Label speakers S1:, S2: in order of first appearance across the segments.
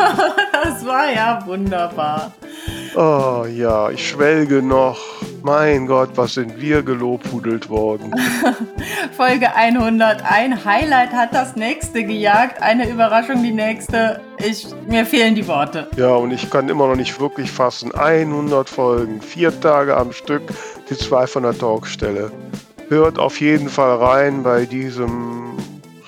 S1: das war ja wunderbar.
S2: Oh ja, ich schwelge noch. Mein Gott, was sind wir gelobhudelt worden.
S1: Folge 100. Ein Highlight hat das nächste gejagt. Eine Überraschung die nächste. Ich, mir fehlen die Worte.
S2: Ja, und ich kann immer noch nicht wirklich fassen. 100 Folgen, vier Tage am Stück, die zwei von der Talkstelle. Hört auf jeden Fall rein bei diesem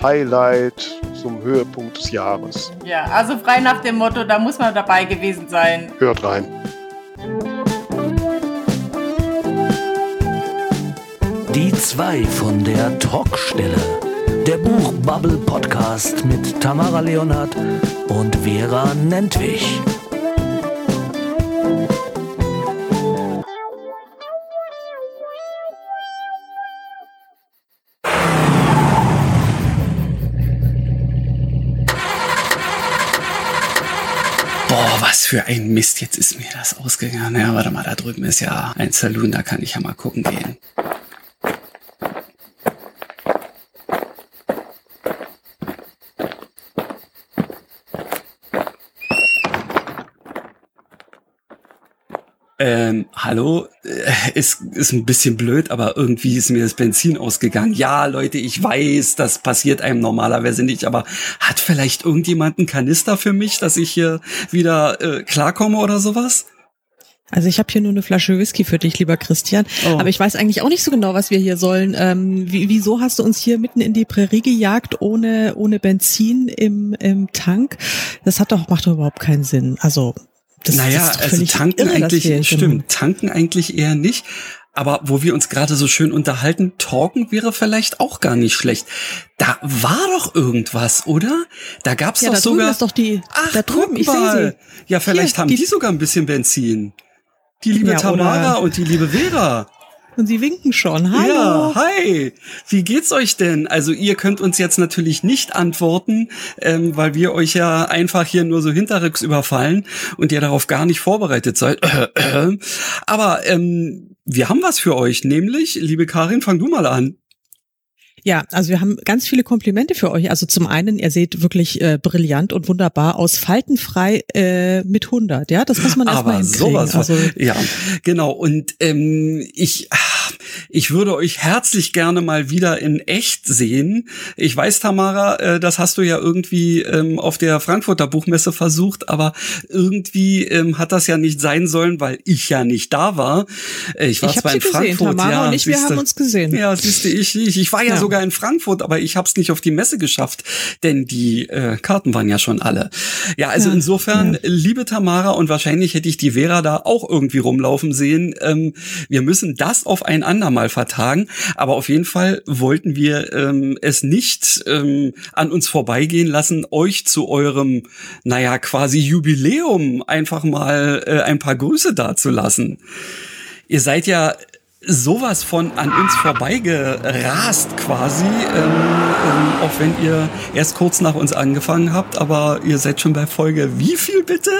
S2: Highlight zum Höhepunkt des Jahres.
S1: Ja, also frei nach dem Motto, da muss man dabei gewesen sein.
S2: Hört rein.
S3: Die zwei von der Talkstelle. Der Buchbubble Podcast mit Tamara Leonhardt und Vera Nentwich.
S4: Für ein Mist. Jetzt ist mir das ausgegangen. Ja, warte mal, da drüben ist ja ein Saloon, da kann ich ja mal gucken gehen. Ähm, hallo, äh, ist, ist ein bisschen blöd, aber irgendwie ist mir das Benzin ausgegangen. Ja, Leute, ich weiß, das passiert einem normalerweise nicht, aber hat vielleicht irgendjemand einen Kanister für mich, dass ich hier wieder äh, klarkomme oder sowas?
S5: Also ich habe hier nur eine Flasche Whisky für dich, lieber Christian. Oh. Aber ich weiß eigentlich auch nicht so genau, was wir hier sollen. Ähm, wie, wieso hast du uns hier mitten in die Prärie gejagt, ohne, ohne Benzin im, im Tank? Das hat doch, macht doch überhaupt keinen Sinn. Also
S4: das, naja, das also tanken irre, eigentlich, stimmt, tanken eigentlich eher nicht. Aber wo wir uns gerade so schön unterhalten, talken wäre vielleicht auch gar nicht schlecht. Da war doch irgendwas, oder? Da gab's
S5: ja,
S4: doch
S5: da
S4: sogar.
S5: Ist doch die,
S4: Ach,
S5: da drüben,
S4: guck mal. Ja, vielleicht Hier, haben die, die, sogar ein bisschen Benzin. Die liebe ja, Tamara und die liebe Vera.
S5: Und sie winken schon. Hallo.
S4: Ja, hi. Wie geht's euch denn? Also ihr könnt uns jetzt natürlich nicht antworten, ähm, weil wir euch ja einfach hier nur so hinterrücks überfallen und ihr darauf gar nicht vorbereitet seid. Aber ähm, wir haben was für euch, nämlich, liebe Karin, fang du mal an.
S5: Ja, also wir haben ganz viele Komplimente für euch. Also zum einen, ihr seht wirklich äh, brillant und wunderbar aus, faltenfrei äh, mit 100. Ja, das muss man erstmal hinkriegen.
S4: Sowas, also, ja, genau. Und ähm, ich ich würde euch herzlich gerne mal wieder in echt sehen. Ich weiß, Tamara, äh, das hast du ja irgendwie ähm, auf der Frankfurter Buchmesse versucht, aber irgendwie ähm, hat das ja nicht sein sollen, weil ich ja nicht da war. Äh, ich war
S5: ich
S4: zwar in
S5: gesehen,
S4: Frankfurt,
S5: Tamara
S4: ja,
S5: und ich, wir haben uns gesehen.
S4: Ja, siehste ich, ich, ich war ja, ja, sogar in Frankfurt, aber ich habe es nicht auf die Messe geschafft, denn die äh, Karten waren ja schon alle. Ja, also ja, insofern, liebe Tamara, und wahrscheinlich hätte ich die Vera da auch irgendwie rumlaufen sehen. Ähm, wir müssen das auf ein andermal vertagen. Aber auf jeden Fall wollten wir ähm, es nicht ähm, an uns vorbeigehen lassen, euch zu eurem, naja, quasi Jubiläum einfach mal äh, ein paar Grüße dazulassen. Ihr seid ja sowas von an uns vorbeigerast quasi, ähm, ähm, auch wenn ihr erst kurz nach uns angefangen habt, aber ihr seid schon bei Folge wie viel bitte?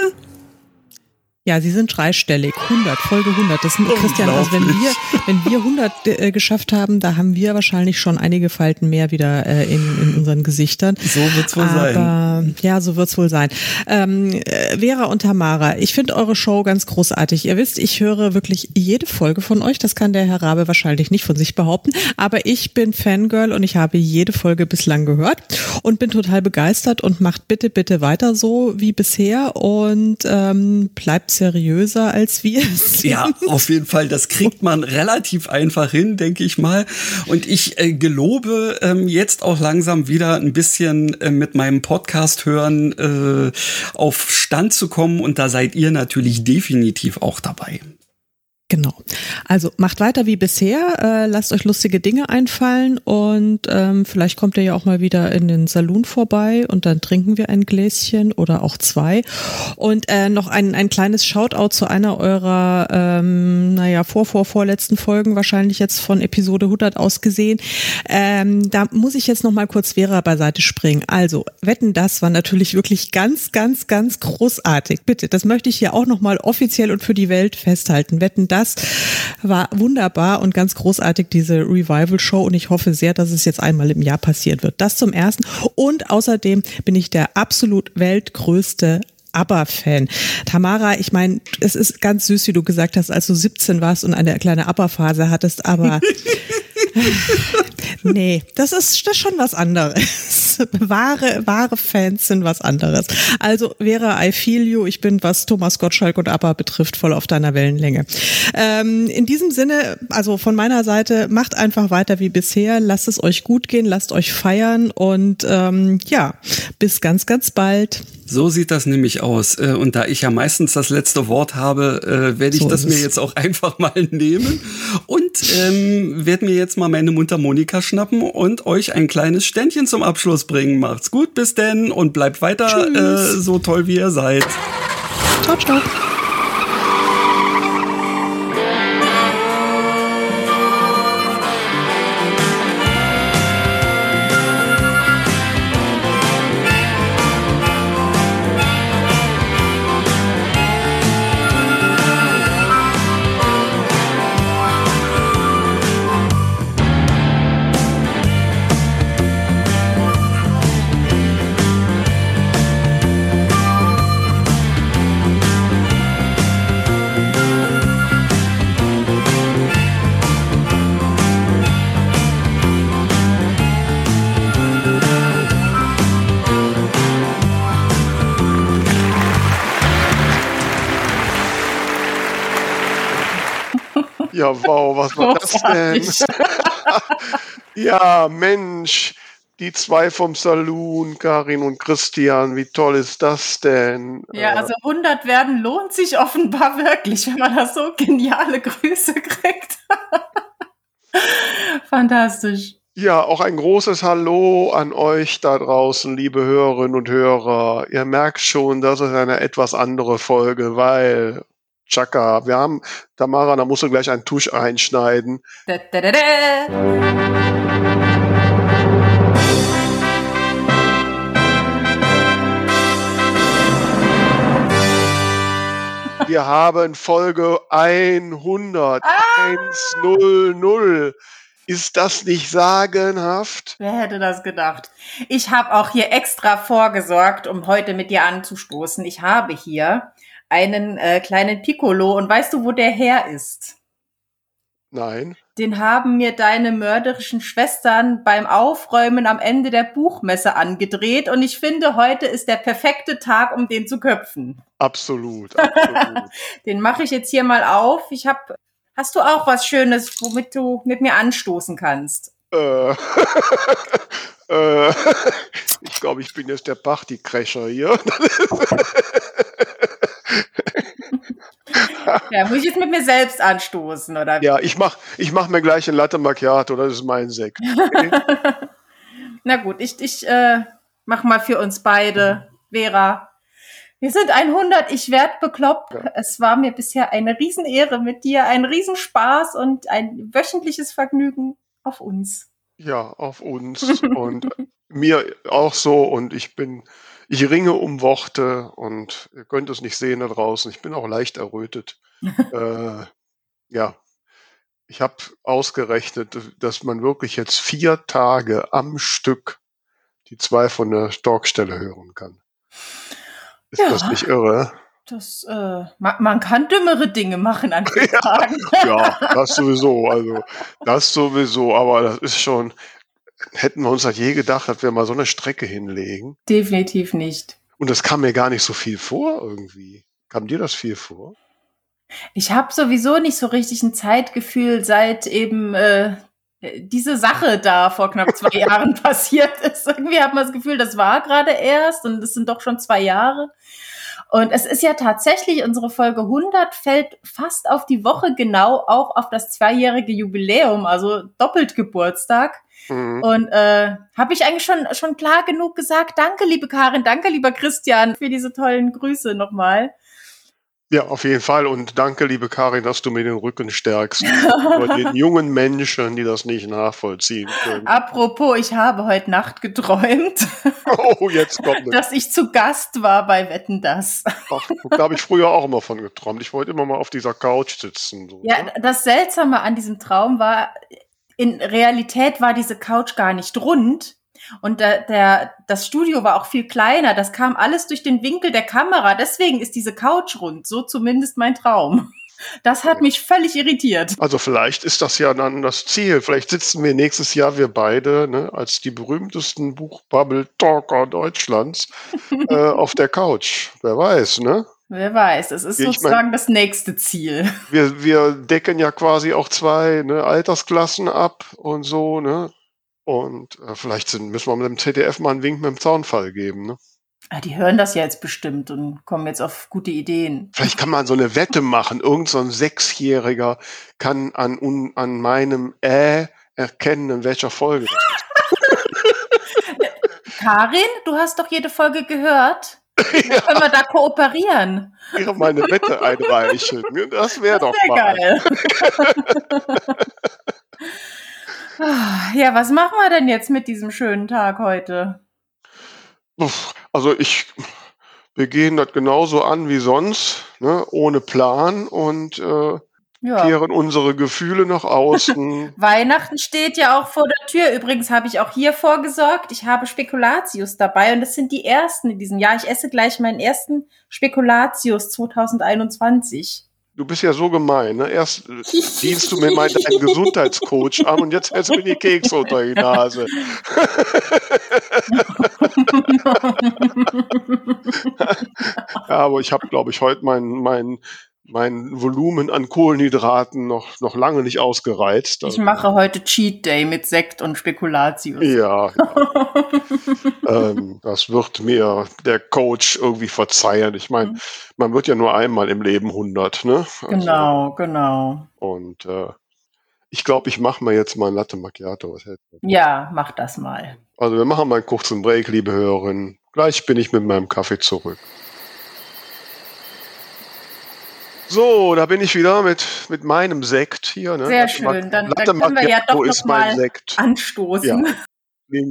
S5: Ja, sie sind dreistellig, 100, Folge 100. Das sind Christian, also wenn wir, wenn wir 100 äh, geschafft haben, da haben wir wahrscheinlich schon einige Falten mehr wieder äh, in, in unseren Gesichtern.
S4: So wird's wohl Aber,
S5: sein. Ja, so wird's wohl sein. Ähm, äh, Vera und Tamara, ich finde eure Show ganz großartig. Ihr wisst, ich höre wirklich jede Folge von euch. Das kann der Herr Rabe wahrscheinlich nicht von sich behaupten. Aber ich bin Fangirl und ich habe jede Folge bislang gehört und bin total begeistert und macht bitte, bitte weiter so wie bisher und ähm, bleibt seriöser als wir
S4: sind. Ja, auf jeden Fall. Das kriegt man relativ einfach hin, denke ich mal. Und ich äh, gelobe ähm, jetzt auch langsam wieder ein bisschen äh, mit meinem Podcast hören äh, auf Stand zu kommen. Und da seid ihr natürlich definitiv auch dabei.
S5: Genau. Also macht weiter wie bisher, äh, lasst euch lustige Dinge einfallen und ähm, vielleicht kommt ihr ja auch mal wieder in den Saloon vorbei und dann trinken wir ein Gläschen oder auch zwei. Und äh, noch ein, ein kleines Shoutout zu einer eurer, ähm, naja, vor, vor, vorletzten Folgen, wahrscheinlich jetzt von Episode 100 aus gesehen. Ähm, da muss ich jetzt noch mal kurz Vera beiseite springen. Also, Wetten, das war natürlich wirklich ganz, ganz, ganz großartig. Bitte, das möchte ich hier auch noch mal offiziell und für die Welt festhalten. Wetten, das das war wunderbar und ganz großartig, diese Revival-Show. Und ich hoffe sehr, dass es jetzt einmal im Jahr passieren wird. Das zum Ersten. Und außerdem bin ich der absolut weltgrößte ABBA-Fan. Tamara, ich meine, es ist ganz süß, wie du gesagt hast, als du 17 warst und eine kleine ABBA-Phase hattest, aber nee, das ist, das ist schon was anderes. wahre, wahre Fans sind was anderes. Also Vera, I feel you. Ich bin, was Thomas Gottschalk und ABBA betrifft, voll auf deiner Wellenlänge. Ähm, in diesem Sinne, also von meiner Seite, macht einfach weiter wie bisher. Lasst es euch gut gehen, lasst euch feiern und ähm, ja, bis ganz, ganz bald.
S4: So sieht das nämlich aus. Äh, und da ich ja meistens das letzte Wort habe, äh, werde ich so das mir jetzt auch einfach mal nehmen und ähm, werde mir jetzt mal meine Mundharmonika schnappen und euch ein kleines Ständchen zum Abschluss bringen. Macht's gut, bis denn und bleibt weiter äh, so toll, wie ihr seid. Ciao, ciao.
S2: Ja, wow, was war das denn? ja, Mensch, die zwei vom Saloon, Karin und Christian, wie toll ist das denn?
S1: Ja, also 100 werden lohnt sich offenbar wirklich, wenn man da so geniale Grüße kriegt. Fantastisch.
S2: Ja, auch ein großes Hallo an euch da draußen, liebe Hörerinnen und Hörer. Ihr merkt schon, das ist eine etwas andere Folge, weil Chaka. Wir haben, Tamara, da musst du gleich einen Tusch einschneiden. Da, da, da, Wir haben Folge 100, ah! 100. Ist das nicht sagenhaft?
S1: Wer hätte das gedacht? Ich habe auch hier extra vorgesorgt, um heute mit dir anzustoßen. Ich habe hier einen äh, kleinen Piccolo. Und weißt du, wo der her ist?
S2: Nein.
S1: Den haben mir deine mörderischen Schwestern beim Aufräumen am Ende der Buchmesse angedreht. Und ich finde, heute ist der perfekte Tag, um den zu köpfen.
S2: Absolut. absolut.
S1: den mache ich jetzt hier mal auf. Ich habe. Hast du auch was Schönes, womit du mit mir anstoßen kannst? Äh,
S2: äh, ich glaube, ich bin jetzt der Partycrasher hier.
S1: Ja, muss ich jetzt mit mir selbst anstoßen, oder?
S2: Ja, ich mach, ich mach mir gleich ein Latte Macchiato, das ist mein Sekt. Okay?
S1: Na gut, ich, ich äh, mach mal für uns beide, Vera. Wir sind 100, ich werd bekloppt. Ja. Es war mir bisher eine Riesenehre mit dir, ein Riesenspaß und ein wöchentliches Vergnügen auf uns.
S2: Ja, auf uns und mir auch so und ich bin ich ringe um Worte und ihr könnt es nicht sehen da draußen. Ich bin auch leicht errötet. äh, ja, ich habe ausgerechnet, dass man wirklich jetzt vier Tage am Stück die zwei von der Storkstelle hören kann. Ist ja, das nicht irre?
S1: Das, äh, man, man, kann dümmere Dinge machen an vier Tagen.
S2: ja, das sowieso. Also, das sowieso. Aber das ist schon, hätten wir uns halt je gedacht, dass wir mal so eine Strecke hinlegen.
S1: Definitiv nicht.
S2: Und das kam mir gar nicht so viel vor irgendwie. Kam dir das viel vor?
S1: Ich habe sowieso nicht so richtig ein Zeitgefühl, seit eben äh, diese Sache da vor knapp zwei Jahren passiert ist. Irgendwie hat man das Gefühl, das war gerade erst und es sind doch schon zwei Jahre. Und es ist ja tatsächlich, unsere Folge 100 fällt fast auf die Woche genau, auch auf das zweijährige Jubiläum, also doppelt Geburtstag. Mhm. Und äh, habe ich eigentlich schon, schon klar genug gesagt, danke liebe Karin, danke lieber Christian für diese tollen Grüße nochmal.
S2: Ja, auf jeden Fall. Und danke, liebe Karin, dass du mir den Rücken stärkst. Bei den jungen Menschen, die das nicht nachvollziehen können.
S1: Apropos, ich habe heute Nacht geträumt.
S2: Oh, jetzt kommt.
S1: Dass ich zu Gast war bei Wetten das.
S2: Ach, da habe ich früher auch immer von geträumt. Ich wollte immer mal auf dieser Couch sitzen. So,
S1: ja, ne? das Seltsame an diesem Traum war, in Realität war diese Couch gar nicht rund, Und der, der, das Studio war auch viel kleiner. Das kam alles durch den Winkel der Kamera. Deswegen ist diese Couch rund. So zumindest mein Traum. Das hat mich völlig irritiert.
S2: Also vielleicht ist das ja dann das Ziel. Vielleicht sitzen wir nächstes Jahr wir beide ne, als die berühmtesten Buchbubble-Talker Deutschlands äh, auf der Couch. Wer weiß, ne?
S1: Wer weiß, es ist ich sozusagen mein, das nächste Ziel.
S2: Wir, wir decken ja quasi auch zwei ne, Altersklassen ab und so, ne? Und äh, vielleicht sind, müssen wir mit dem ZDF mal einen Wink mit dem Zaunfall geben, ne?
S1: Ah, die hören das ja jetzt bestimmt und kommen jetzt auf gute Ideen.
S2: Vielleicht kann man so eine Wette machen. Irgend so ein Sechsjähriger kann an, un, an meinem Äh erkennen, in welcher Folge das
S1: ist. Karin, du hast doch jede Folge gehört. Ja. Können wir da kooperieren?
S2: Ich meine Wette einreichen. Das wäre doch wär mal. geil.
S1: Ja, was machen wir denn jetzt mit diesem schönen Tag heute?
S2: Also ich, wir gehen das genauso an wie sonst, ne, ohne Plan und äh, ja. kehren unsere Gefühle nach außen.
S1: Weihnachten steht ja auch vor der Tür. Übrigens habe ich auch hier vorgesorgt. Ich habe Spekulatius dabei und das sind die ersten in diesem Jahr. Ich esse gleich meinen ersten Spekulatius 2021.
S2: Du bist ja so gemein. Ne? Erst dienst du mir meinen Gesundheitscoach an und jetzt hältst du mir die Kekse unter die Nase. ja, aber ich habe, glaube ich, heute mein, mein mein Volumen an Kohlenhydraten noch, noch lange nicht ausgereizt.
S1: Ich mache heute Cheat Day mit Sekt und Spekulatius.
S2: Ja, ja. ähm, das wird mir der Coach irgendwie verzeihen. Ich meine, mhm. man wird ja nur einmal im Leben 100, ne?
S1: Also, genau, genau.
S2: Und äh, ich glaube, ich mache mir jetzt mal ein Latte Macchiato.
S1: Ja, mach das mal.
S2: Also wir machen mal einen kurzen Break, liebe Hörerinnen. Gleich bin ich mit meinem Kaffee zurück. So, da bin ich wieder mit, mit meinem Sekt hier. Ne?
S1: Sehr schön, dann, dann können wir ja doch noch mal anstoßen ja.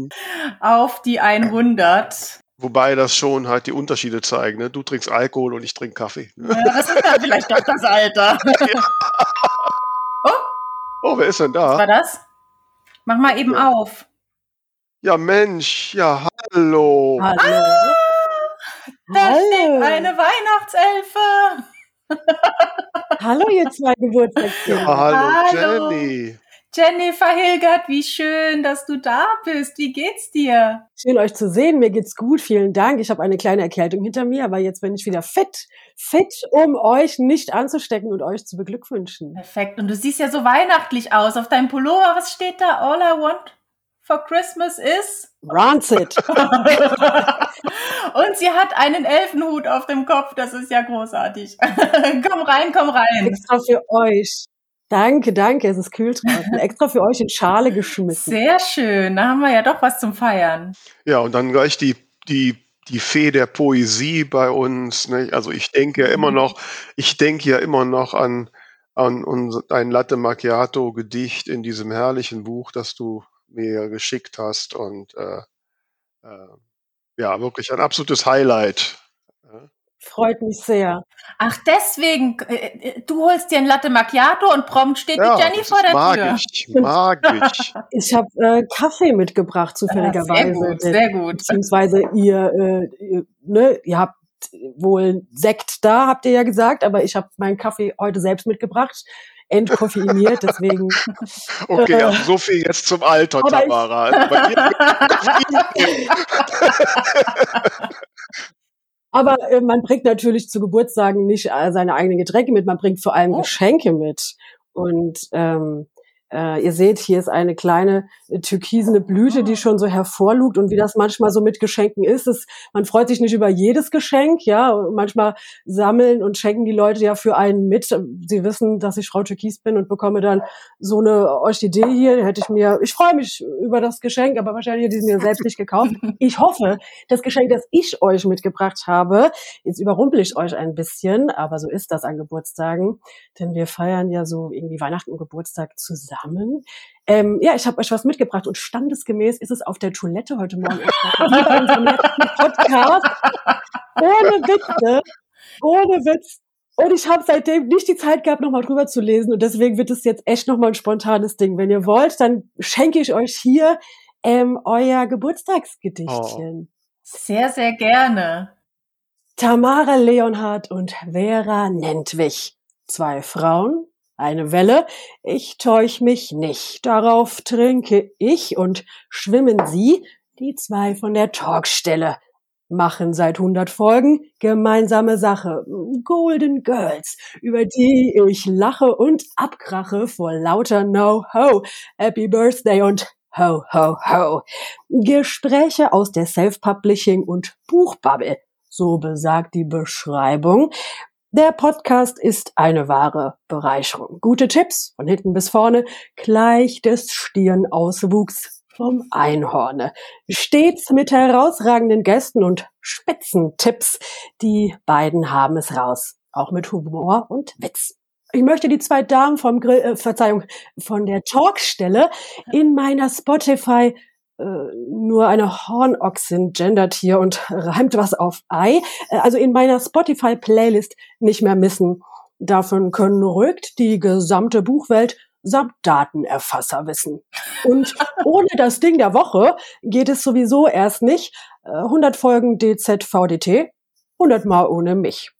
S1: auf die 100.
S2: Wobei das schon halt die Unterschiede zeigen. Ne? Du trinkst Alkohol und ich trinke Kaffee.
S1: Ja, das ist ja vielleicht doch das Alter. Ja.
S2: Oh. oh, wer ist denn da?
S1: Was war das? Mach mal eben ja. auf.
S2: Ja, Mensch, ja, hallo.
S1: Hallo. Ah, da hallo. steht eine Weihnachtselfe.
S6: hallo, ihr zwei Geburtstagskinder.
S2: Ja, hallo, hallo, Jenny.
S1: Jennifer Hilgert, wie schön, dass du da bist. Wie geht's dir?
S6: Schön, euch zu sehen. Mir geht's gut. Vielen Dank. Ich habe eine kleine Erkältung hinter mir, aber jetzt bin ich wieder fit. Fit, um euch nicht anzustecken und euch zu beglückwünschen.
S1: Perfekt. Und du siehst ja so weihnachtlich aus. Auf deinem Pullover, was steht da? All I want for Christmas is?
S6: Rancid.
S1: Und sie hat einen Elfenhut auf dem Kopf. Das ist ja großartig. komm rein, komm rein.
S6: Extra für euch. Danke, danke. Es ist kühl draußen. Extra für euch in Schale geschmissen.
S1: Sehr schön. Da haben wir ja doch was zum Feiern.
S2: Ja, und dann gleich die, die, die Fee der Poesie bei uns. Ne? Also ich denke ja immer mhm. noch, ich denke ja immer noch an, an unser, ein Latte Macchiato Gedicht in diesem herrlichen Buch, das du mir geschickt hast und äh, äh, ja, wirklich ein absolutes Highlight.
S6: Freut mich sehr.
S1: Ach, deswegen, äh, äh, du holst dir ein Latte Macchiato und prompt steht ja, die Jenny vor der
S2: mag
S1: Tür.
S2: Ich, mag ich.
S6: habe äh, Kaffee mitgebracht, zufälligerweise.
S1: Sehr gut, sehr gut.
S6: Beziehungsweise ihr, äh, ihr, ne, ihr habt wohl Sekt da, habt ihr ja gesagt, aber ich habe meinen Kaffee heute selbst mitgebracht entkoffeiniert, deswegen.
S2: Okay, äh, also so viel jetzt zum Alter, Tamara. Also
S6: aber äh, man bringt natürlich zu Geburtstagen nicht äh, seine eigenen Getränke mit, man bringt vor allem oh. Geschenke mit. Und ähm, äh, ihr seht, hier ist eine kleine äh, türkisene Blüte, die schon so hervorlugt. Und wie das manchmal so mit Geschenken ist, ist, man freut sich nicht über jedes Geschenk, ja, manchmal sammeln und schenken die Leute ja für einen mit. Sie wissen, dass ich Frau Türkis bin und bekomme dann so eine Orchidee hier, hätte ich mir, ich freue mich über das Geschenk, aber wahrscheinlich hätte ich mir selbst nicht gekauft. Ich hoffe, das Geschenk, das ich euch mitgebracht habe, jetzt überrumpel ich euch ein bisschen, aber so ist das an Geburtstagen, denn wir feiern ja so irgendwie Weihnachten und Geburtstag zusammen zusammen. Ähm, ja, ich habe euch was mitgebracht und standesgemäß ist es auf der Toilette heute Morgen wie bei unserem letzten Podcast. Ohne Witze, ohne Witz. Und ich habe seitdem nicht die Zeit gehabt, nochmal drüber zu lesen. Und deswegen wird es jetzt echt nochmal ein spontanes Ding. Wenn ihr wollt, dann schenke ich euch hier ähm, euer Geburtstagsgedichtchen. Oh.
S1: Sehr, sehr gerne.
S6: Tamara Leonhardt und Vera Nentwich. Zwei Frauen, eine Welle. Ich täusch mich nicht. Darauf trinke ich und schwimmen sie, die zwei von der Talkstelle machen seit 100 Folgen gemeinsame Sache. Golden Girls, über die ich lache und abkrache vor lauter No-Ho. Happy Birthday und Ho, ho, ho. Gespräche aus der Self-Publishing und Buchbubble. So besagt die Beschreibung. Der Podcast ist eine wahre Bereicherung. Gute Tipps von hinten bis vorne, gleich des Stirnauswuchs vom Einhorne. Stets mit herausragenden Gästen und Spitzentipps. Die beiden haben es raus. Auch mit Humor und Witz. Ich möchte die zwei Damen vom Grill, äh, Verzeihung, von der Talkstelle in meiner Spotify nur eine Hornochsen gendert hier und reimt was auf Ei. Äh, also in meiner Spotify Playlist nicht mehr missen. Davon können rückt die gesamte Buchwelt samt Datenerfasser wissen. Und ohne das Ding der Woche geht es sowieso erst nicht. 100 äh, Folgen DZVDT, 100 Mal ohne mich.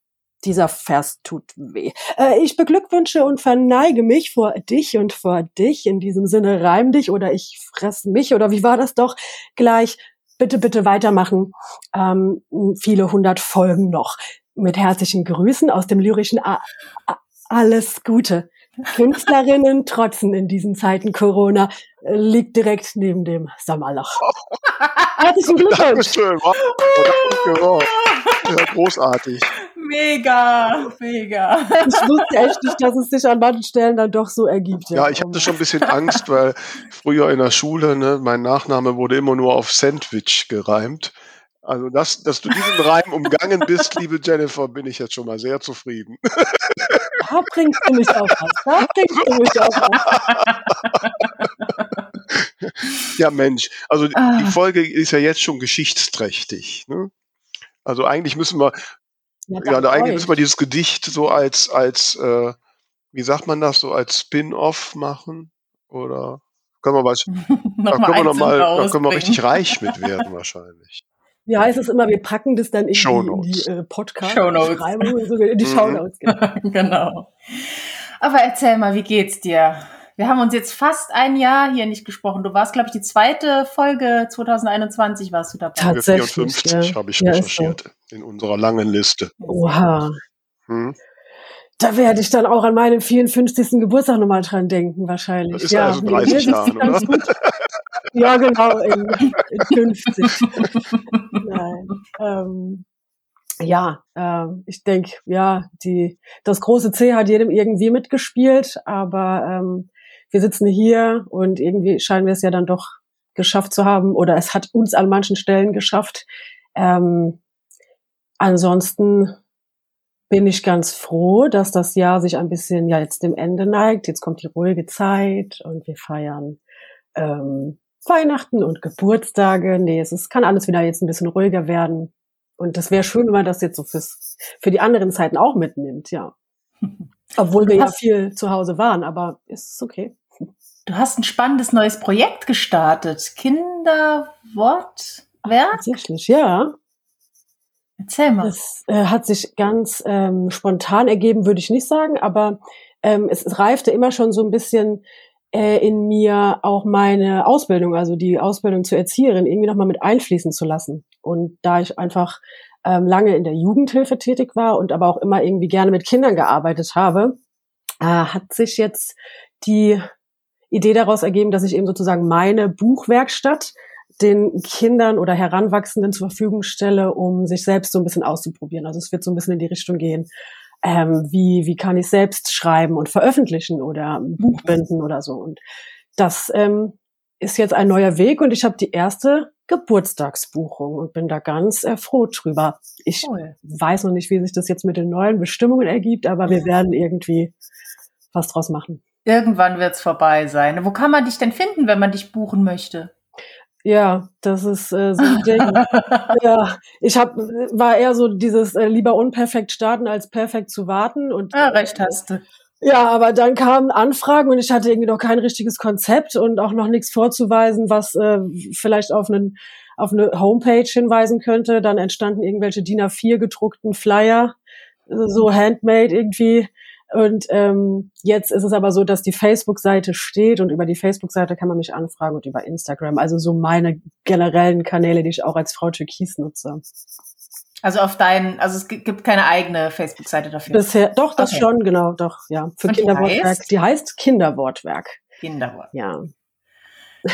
S6: Dieser Vers tut weh. Äh, ich beglückwünsche und verneige mich vor dich und vor dich. In diesem Sinne reim dich oder ich fress mich oder wie war das doch gleich? Bitte, bitte weitermachen. Ähm, viele hundert Folgen noch. Mit herzlichen Grüßen aus dem lyrischen A A Alles Gute. Künstlerinnen trotzen in diesen Zeiten Corona, äh, liegt direkt neben dem Sommerloch.
S2: Herzlichen Glückwunsch. Dankeschön. Wow. Wow. Ja, großartig.
S1: Mega, mega.
S6: Ich wusste echt nicht, dass es sich an manchen Stellen dann doch so ergibt.
S2: Ja, ich hatte schon ein bisschen Angst, weil früher in der Schule, ne, mein Nachname wurde immer nur auf Sandwich gereimt. Also, dass, dass du diesen Reim umgangen bist, liebe Jennifer, bin ich jetzt schon mal sehr zufrieden.
S6: Da bringst du mich auf was. Da bringst du mich auf
S2: was. Ja, Mensch. Also, ah. die Folge ist ja jetzt schon geschichtsträchtig. Ne? Also, eigentlich müssen wir, ja, ja eigentlich müssen wir dieses Gedicht so als, als, äh, wie sagt man das, so als Spin-off machen? Oder können wir was, da können wir noch mal, da können wir richtig reich mit werden wahrscheinlich
S6: wie heißt es immer, wir packen das dann in Shownotes. die, in die äh, Podcast-Beschreibung, so in die mhm. Shownotes.
S1: Genau. genau. Aber erzähl mal, wie geht's dir? Wir haben uns jetzt fast ein Jahr hier nicht gesprochen. Du warst, glaube ich, die zweite Folge 2021 warst du dabei.
S2: Tatsächlich. 54 ja. habe ich ja, recherchiert so. in unserer langen Liste.
S6: Oha. Hm? Da werde ich dann auch an meinen 54. Geburtstag nochmal dran denken, wahrscheinlich. Das
S2: ist ja, also 30 Jahre, oder?
S6: Ja, genau, in, in 50. Nein. Ähm, ja, äh, ich denke, ja, die, das große C hat jedem irgendwie mitgespielt, aber ähm, wir sitzen hier und irgendwie scheinen wir es ja dann doch geschafft zu haben oder es hat uns an manchen Stellen geschafft. Ähm, ansonsten bin ich ganz froh, dass das Jahr sich ein bisschen ja jetzt dem Ende neigt. Jetzt kommt die ruhige Zeit und wir feiern ähm, Weihnachten und Geburtstage. Nee, es ist, kann alles wieder jetzt ein bisschen ruhiger werden. Und das wäre schön, wenn man das jetzt so fürs, für die anderen Zeiten auch mitnimmt, ja. Obwohl wir ja viel zu Hause waren, aber ist okay.
S1: Du hast ein spannendes neues Projekt gestartet. Kinderwortwerk?
S6: Tatsächlich, ja.
S1: Erzähl mal.
S6: Das äh, hat sich ganz ähm, spontan ergeben, würde ich nicht sagen, aber ähm, es, reifte immer schon so ein bisschen äh, in mir auch meine Ausbildung, also die Ausbildung zur Erzieherin, irgendwie nochmal mit einfließen zu lassen. Und da ich einfach ähm, lange in der Jugendhilfe tätig war und aber auch immer irgendwie gerne mit Kindern gearbeitet habe, äh, hat sich jetzt die Idee daraus ergeben, dass ich eben sozusagen meine Buchwerkstatt den Kindern oder Heranwachsenden zur Verfügung stelle, um sich selbst so ein bisschen auszuprobieren. Also es wird so ein bisschen in die Richtung gehen, ähm, wie, wie kann ich selbst schreiben und veröffentlichen oder ein Buch binden oder so. Und das ähm, ist jetzt ein neuer Weg und ich habe die erste Geburtstagsbuchung und bin da ganz äh, froh drüber. Ich cool. weiß noch nicht, wie sich das jetzt mit den neuen Bestimmungen ergibt, aber wir werden irgendwie was draus machen.
S1: Irgendwann wird's vorbei sein. Wo kann man dich denn finden, wenn man dich buchen möchte?
S6: Ja, das ist äh, so ein Ding. ja, ich hab, war eher so dieses äh, lieber unperfekt starten als perfekt zu warten und
S1: ah, recht hast du.
S6: Ja, aber dann kamen Anfragen und ich hatte irgendwie noch kein richtiges Konzept und auch noch nichts vorzuweisen, was äh, vielleicht auf einen auf eine Homepage hinweisen könnte. Dann entstanden irgendwelche DIN A4 gedruckten Flyer, so handmade irgendwie. Und ähm, jetzt ist es aber so, dass die Facebook-Seite steht und über die Facebook-Seite kann man mich anfragen und über Instagram. Also so meine generellen Kanäle, die ich auch als Frau Türkis nutze.
S1: Also auf deinen, also es gibt keine eigene Facebook-Seite dafür.
S6: Bisher, doch, das okay. schon, genau, doch, ja. Für und Kinderwortwerk. Die heißt? die heißt Kinderwortwerk.
S1: Kinderwortwerk.
S6: Ja.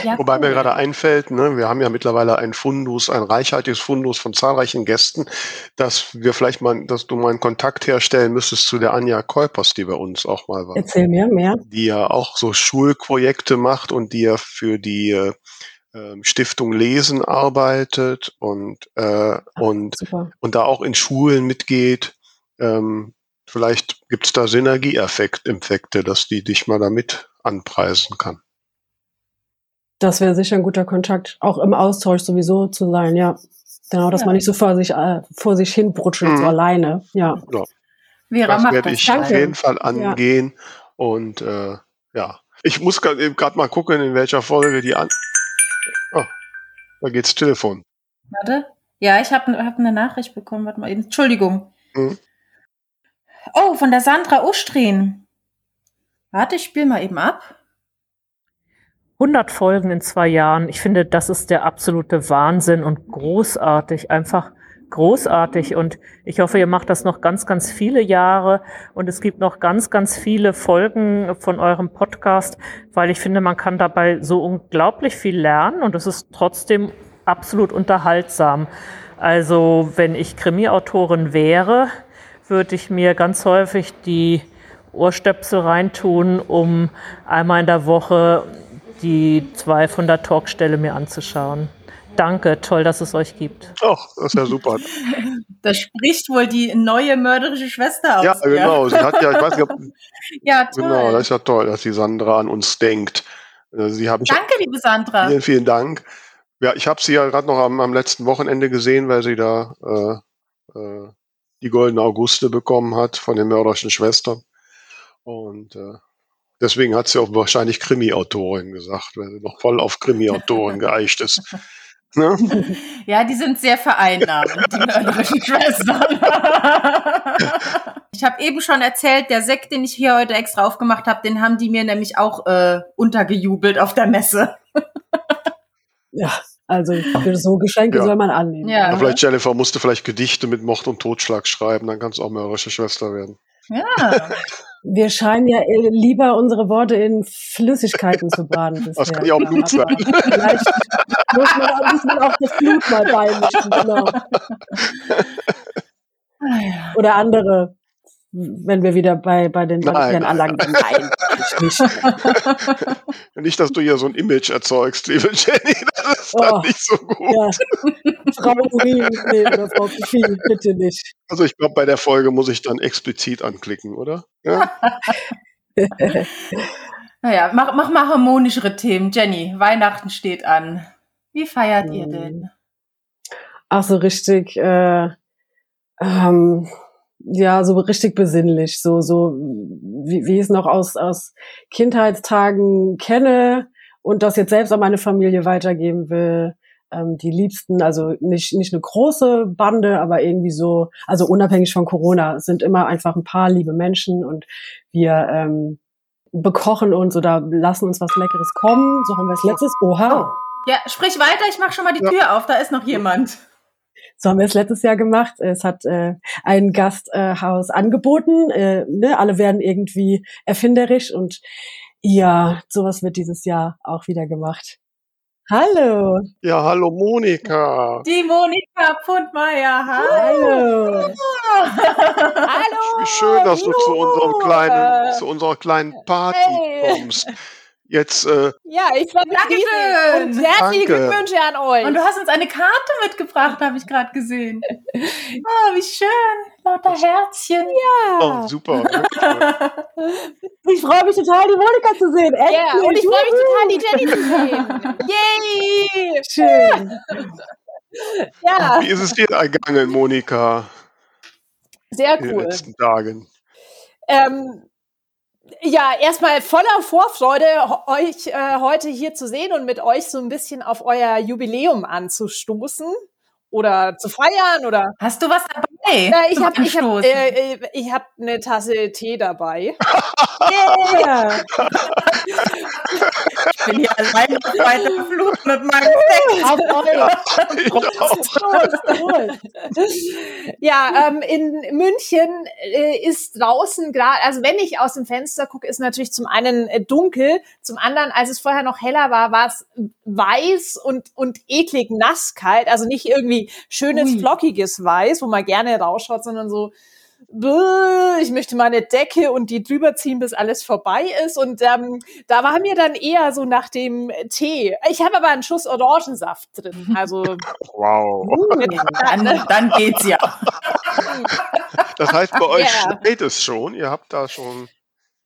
S2: Ja, Wobei cool. mir gerade einfällt, ne, wir haben ja mittlerweile ein Fundus, ein reichhaltiges Fundus von zahlreichen Gästen, dass wir vielleicht mal, dass du mal einen Kontakt herstellen müsstest zu der Anja Kolpers, die bei uns auch mal war.
S6: Erzähl mir mehr.
S2: Die ja auch so Schulprojekte macht und die ja für die äh, Stiftung Lesen arbeitet und, äh, und, Super. und da auch in Schulen mitgeht. Ähm, vielleicht gibt es da Synergieeffekte, dass die dich mal damit anpreisen kann.
S6: Das wäre sicher ein guter Kontakt, auch im Austausch sowieso zu sein, ja. Genau, dass ja. man nicht so vor sich, äh, vor sich hin brutscht, mhm. so alleine, ja. ja.
S2: Vera das werde ich Danke. auf jeden Fall angehen ja. und äh, ja. Ich muss gerade mal gucken, in welcher Folge die an. Oh, da geht's Telefon.
S1: Warte. Ja, ich habe hab eine Nachricht bekommen. Warte mal eben. Entschuldigung. Mhm. Oh, von der Sandra Ustrin. Warte, ich spiele mal eben ab.
S7: 100 Folgen in zwei Jahren. Ich finde, das ist der absolute Wahnsinn und großartig. Einfach großartig. Und ich hoffe, ihr macht das noch ganz, ganz viele Jahre. Und es gibt noch ganz, ganz viele Folgen von eurem Podcast, weil ich finde, man kann dabei so unglaublich viel lernen und es ist trotzdem absolut unterhaltsam. Also, wenn ich Krimi-Autorin wäre, würde ich mir ganz häufig die Ohrstöpsel reintun, um einmal in der Woche die zwei von der Talkstelle mir anzuschauen. Danke, toll, dass es euch gibt.
S2: Ach, das ist ja super.
S1: Da spricht wohl die neue mörderische Schwester aus.
S2: Ja, genau. Sie hat ja, ich weiß nicht, ob, ja, toll. Genau, das ist ja toll, dass die Sandra an uns denkt.
S1: Äh, sie haben Danke, liebe Sandra.
S2: Vielen, vielen Dank. Ja, ich habe sie ja gerade noch am, am, letzten Wochenende gesehen, weil sie da äh, äh, die Goldene Auguste bekommen hat von den mörderischen Schwestern. Und äh, Deswegen hat sie auch wahrscheinlich Krimi-Autorin gesagt, weil sie noch voll auf Krimi-Autorin geeicht ist.
S1: Ne? Ja, die sind sehr vereinnahmend, die mörderischen Schwestern. ich habe eben schon erzählt, der Sekt, den ich hier heute extra aufgemacht habe, den haben die mir nämlich auch äh, untergejubelt auf der Messe.
S6: ja, also für so Geschenke ja. soll man annehmen.
S2: Ja. ja. vielleicht Jennifer musste vielleicht Gedichte mit Mord und Totschlag schreiben, dann kann es auch mörderische Schwester werden.
S1: Ja.
S6: Wir scheinen ja äh, lieber unsere Worte in Flüssigkeiten zu baden.
S2: Bisher. Das kann ja auch Blut sein. Vielleicht
S6: muss man, auch, muss man auch das Blut mal beimischen, genau. Oder andere, wenn wir wieder bei, bei den
S2: nein,
S6: Anlagen sind. Nein,
S2: nicht. nicht, dass du hier so ein Image erzeugst, liebe Jenny. Das ist oh, nicht so gut. Ja.
S6: Frau Urin, nee, oder Frau Pifi, bitte nicht.
S2: Also ich glaube, bei der Folge muss ich dann explizit anklicken, oder? Ja?
S1: naja, mach, mach mal harmonischere Themen. Jenny, Weihnachten steht an. Wie feiert hm. ihr denn?
S6: Ach so, richtig, äh, ähm, ja, so richtig besinnlich, so, so, wie, wie ich es noch aus, aus Kindheitstagen kenne und das jetzt selbst an meine Familie weitergeben will ähm, die Liebsten, also nicht, nicht eine große Bande, aber irgendwie so, also unabhängig von Corona, sind immer einfach ein paar liebe Menschen und wir ähm, bekochen uns oder lassen uns was Leckeres kommen. So haben wir es letztes. Oha.
S1: Oh. Ja, sprich weiter, ich mach schon mal die ja. Tür auf, da ist noch jemand.
S6: So haben wir es letztes Jahr gemacht. Es hat äh, ein Gasthaus äh, angeboten. Äh, ne? Alle werden irgendwie erfinderisch und ja, sowas wird dieses Jahr auch wieder gemacht. Hallo.
S2: Ja, hallo Monika.
S1: Die Monika Pfundmeier.
S6: Hallo.
S2: hallo. Wie schön, dass du zu unserem kleinen, zu unserer kleinen Party hey. kommst. Jetzt. Äh,
S1: ja, ich mich riesig. Und herzliche Glückwünsche an euch. Und du hast uns eine Karte mitgebracht, habe ich gerade gesehen. Oh, wie schön. Lauter Herzchen.
S6: Ja.
S2: Oh, super.
S6: ich freue mich total, die Monika zu sehen.
S1: Endlich. Ja, und ich freue mich total, die Jenny zu sehen. Yay.
S6: Schön.
S2: ja. Wie ist es dir ergangen, Monika?
S1: Sehr cool.
S2: In den letzten Tagen.
S1: Ähm,
S8: Ja, erstmal voller Vorfreude, euch äh, heute hier zu sehen und mit euch so ein bisschen auf euer Jubiläum anzustoßen oder zu feiern oder.
S1: Hast du was dabei?
S8: Ja, ich habe ich hab, äh, äh, ich hab eine Tasse Tee dabei. yeah.
S1: ich bin hier allein auf weiter Flut mit meinem Sex.
S8: Auf euch. ja, ähm, in München äh, ist draußen gerade, also wenn ich aus dem Fenster gucke, ist natürlich zum einen äh, dunkel, zum anderen, als es vorher noch heller war, war es weiß und, und eklig nass kalt, also nicht irgendwie schönes, Ui. flockiges Weiß, wo man gerne rausschaut, sondern so, ich möchte meine Decke und die drüber ziehen, bis alles vorbei ist. Und ähm, da war mir dann eher so nach dem Tee. Ich habe aber einen Schuss Orangensaft drin. Also
S2: wow.
S1: dann, dann geht's ja.
S2: Das heißt, bei euch yeah. schneit es schon. Ihr habt da schon.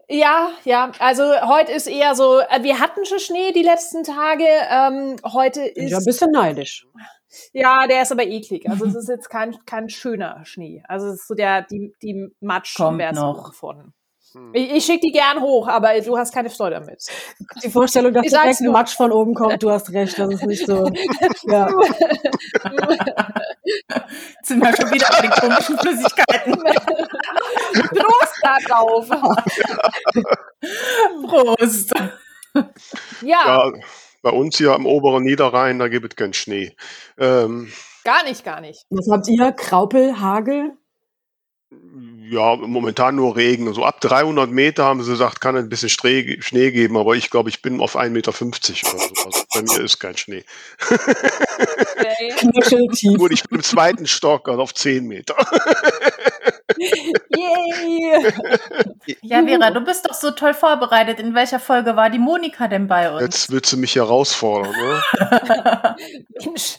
S8: Ja, ja. Also heute ist eher so. Äh, wir hatten schon Schnee die letzten Tage. Ähm, heute ist.
S6: Ja, ein bisschen neidisch.
S8: Ja, der ist aber eklig. Also es ist jetzt kein, kein schöner Schnee. Also es ist so der, die, die Matsch-Version von. Hm. Ich, ich schicke die gern hoch, aber du hast keine Freude damit.
S6: Die Vorstellung, dass direkt ein Matsch von oben kommt, du hast recht, das ist nicht so. ja.
S1: Jetzt sind wir schon wieder bei den komischen Flüssigkeiten.
S8: Prost darauf.
S1: Prost.
S8: Ja.
S2: ja. Bei uns hier am oberen Niederrhein, da gibt es keinen Schnee. Ähm,
S8: gar nicht, gar nicht.
S6: Was habt ihr? Kraupel, Hagel?
S2: Ja, momentan nur Regen. So also ab 300 Meter haben sie gesagt, kann ein bisschen Schnee geben, aber ich glaube, ich bin auf 1,50 Meter oder so. Also bei mir ist kein Schnee.
S6: Okay.
S2: Gut, ich bin im zweiten Stock, also auf 10 Meter.
S1: Yay! Ja, Vera, du bist doch so toll vorbereitet. In welcher Folge war die Monika denn bei uns?
S2: Jetzt willst du mich herausfordern, ne?
S8: Mensch.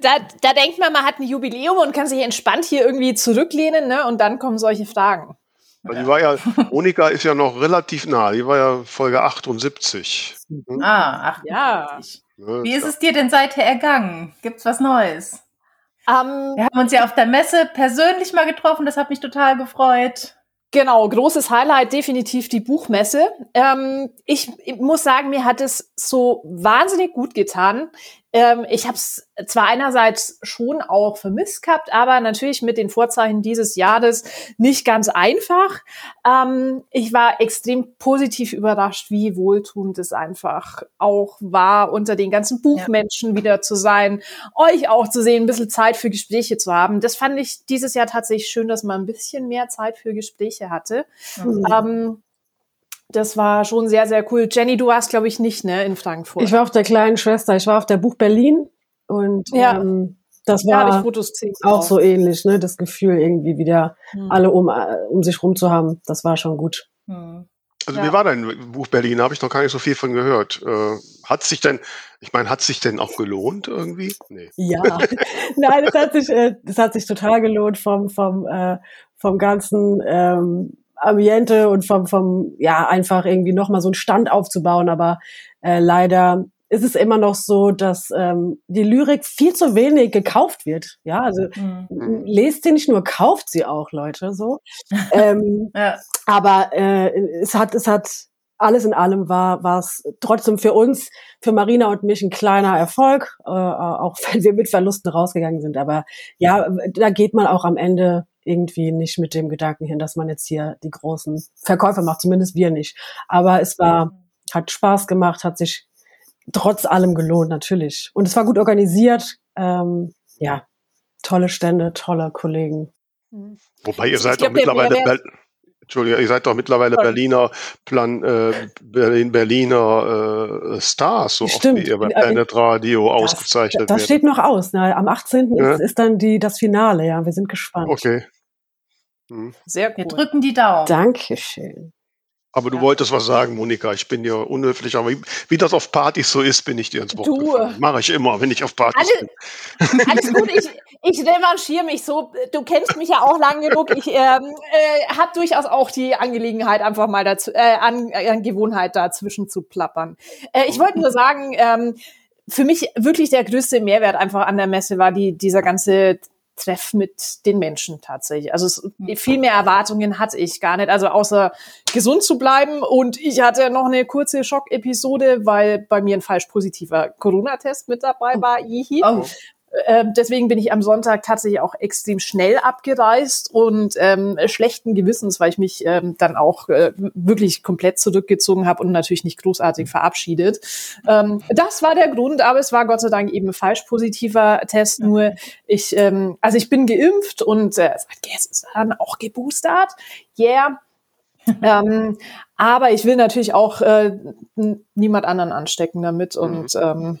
S8: Da, da denkt man, man hat ein Jubiläum und kann sich entspannt hier irgendwie zurücklehnen, ne? Und dann kommen solche Fragen.
S2: Die war ja, Monika ist ja noch relativ nah, die war ja Folge 78.
S1: Hm? Ah, 78. Ja. Wie ist es dir denn seither ergangen? Gibt's was Neues? Um, ähm, Wir haben uns ja auf der Messe persönlich mal getroffen, das hat mich total gefreut.
S8: Genau, großes Highlight definitiv die Buchmesse. Ähm, ich, ich, muss sagen, mir hat es so wahnsinnig gut getan. Ähm, ich habe es zwar einerseits schon auch vermisst gehabt, aber natürlich mit den Vorzeichen dieses Jahres nicht ganz einfach. Ähm, ich war extrem positiv überrascht, wie wohltuend es einfach auch war, unter den ganzen Buchmenschen ja. wieder zu sein, euch auch zu sehen, ein bisschen Zeit für Gespräche zu haben. Das fand ich dieses Jahr tatsächlich schön, dass man ein bisschen mehr Zeit für Gespräche hatte. Mhm. Ähm, das war schon sehr, sehr cool. Jenny, du warst, glaube ich, nicht, ne, in Frankfurt.
S6: Ich war auf der kleinen Schwester. Ich war auf der Buch Berlin und ja. ähm, das war
S8: ja, Fotos
S6: auch so ähnlich, ne? Das Gefühl, irgendwie wieder hm. alle um, äh, um sich rum zu haben. Das war schon gut. Hm.
S2: Also ja. wie war dein Buch Berlin? Habe ich noch gar nicht so viel von gehört. Äh, hat sich denn, ich meine, hat sich denn auch gelohnt irgendwie?
S6: Nee. Ja, nein, es hat sich, äh, es hat sich total gelohnt vom vom äh, vom ganzen ähm, Ambiente und vom, vom, ja, einfach irgendwie nochmal so einen Stand aufzubauen. Aber äh, leider ist es immer noch so, dass ähm, die Lyrik viel zu wenig gekauft wird. Ja, also mhm. lest sie nicht nur, kauft sie auch, Leute, so. ähm, ja. Aber äh, es hat, es hat alles in allem war war es trotzdem für uns, für Marina und mich ein kleiner Erfolg, äh, auch wenn wir mit Verlusten rausgegangen sind. Aber ja, da geht man auch am Ende irgendwie nicht mit dem Gedanken hin, dass man jetzt hier die großen Verkäufe macht, zumindest wir nicht. Aber es war, hat Spaß gemacht, hat sich trotz allem gelohnt, natürlich. Und es war gut organisiert. Ähm, ja, tolle Stände, tolle Kollegen.
S2: Wobei ihr seid doch mittlerweile, Ber Entschuldigung, ihr seid doch mittlerweile Berliner Plan, äh, Berlin, Berliner äh, Stars, so
S6: Stimmt.
S2: oft wie ihr bei Planet Radio das, ausgezeichnet
S6: Das steht noch aus. Ne? Am 18. Ja? Ist, ist, dann die, das Finale, ja. Wir sind gespannt.
S2: Okay.
S1: Hm. Sehr cool. Wir drücken die Daumen.
S6: Dankeschön.
S2: Aber du ja. wolltest was sagen, Monika. Ich bin dir unhöflich, aber wie, das auf Partys so ist, bin ich dir ins Wort du. Mache ich immer, wenn ich auf Partys
S8: alles, bin. Alles gut, ich, ich revanchiere mich so. Du kennst mich ja auch lang genug. Ich ähm, äh, habe durchaus auch die Angelegenheit, einfach mal dazu, äh, an, an Gewohnheit dazwischen zu plappern. Äh, ich wollte nur sagen, ähm, für mich wirklich der größte Mehrwert einfach an der Messe war die, dieser ganze Treff mit den Menschen tatsächlich. Also es, viel mehr Erwartungen hatte ich gar nicht. Also außer gesund zu bleiben. Und ich hatte noch eine kurze Schockepisode, weil bei mir ein falsch positiver Corona-Test mit dabei war. Ihi. Oh. Ähm, deswegen bin ich am Sonntag tatsächlich auch extrem schnell abgereist und ähm, schlechten Gewissens, weil ich mich ähm, dann auch äh, wirklich komplett zurückgezogen habe und natürlich nicht großartig verabschiedet. Ähm, das war der Grund, aber es war Gott sei Dank eben falsch positiver Test. Nur ich, ähm, also ich bin geimpft und äh, dann auch geboostert. Yeah. ähm, aber ich will natürlich auch äh, niemand anderen anstecken damit und ähm,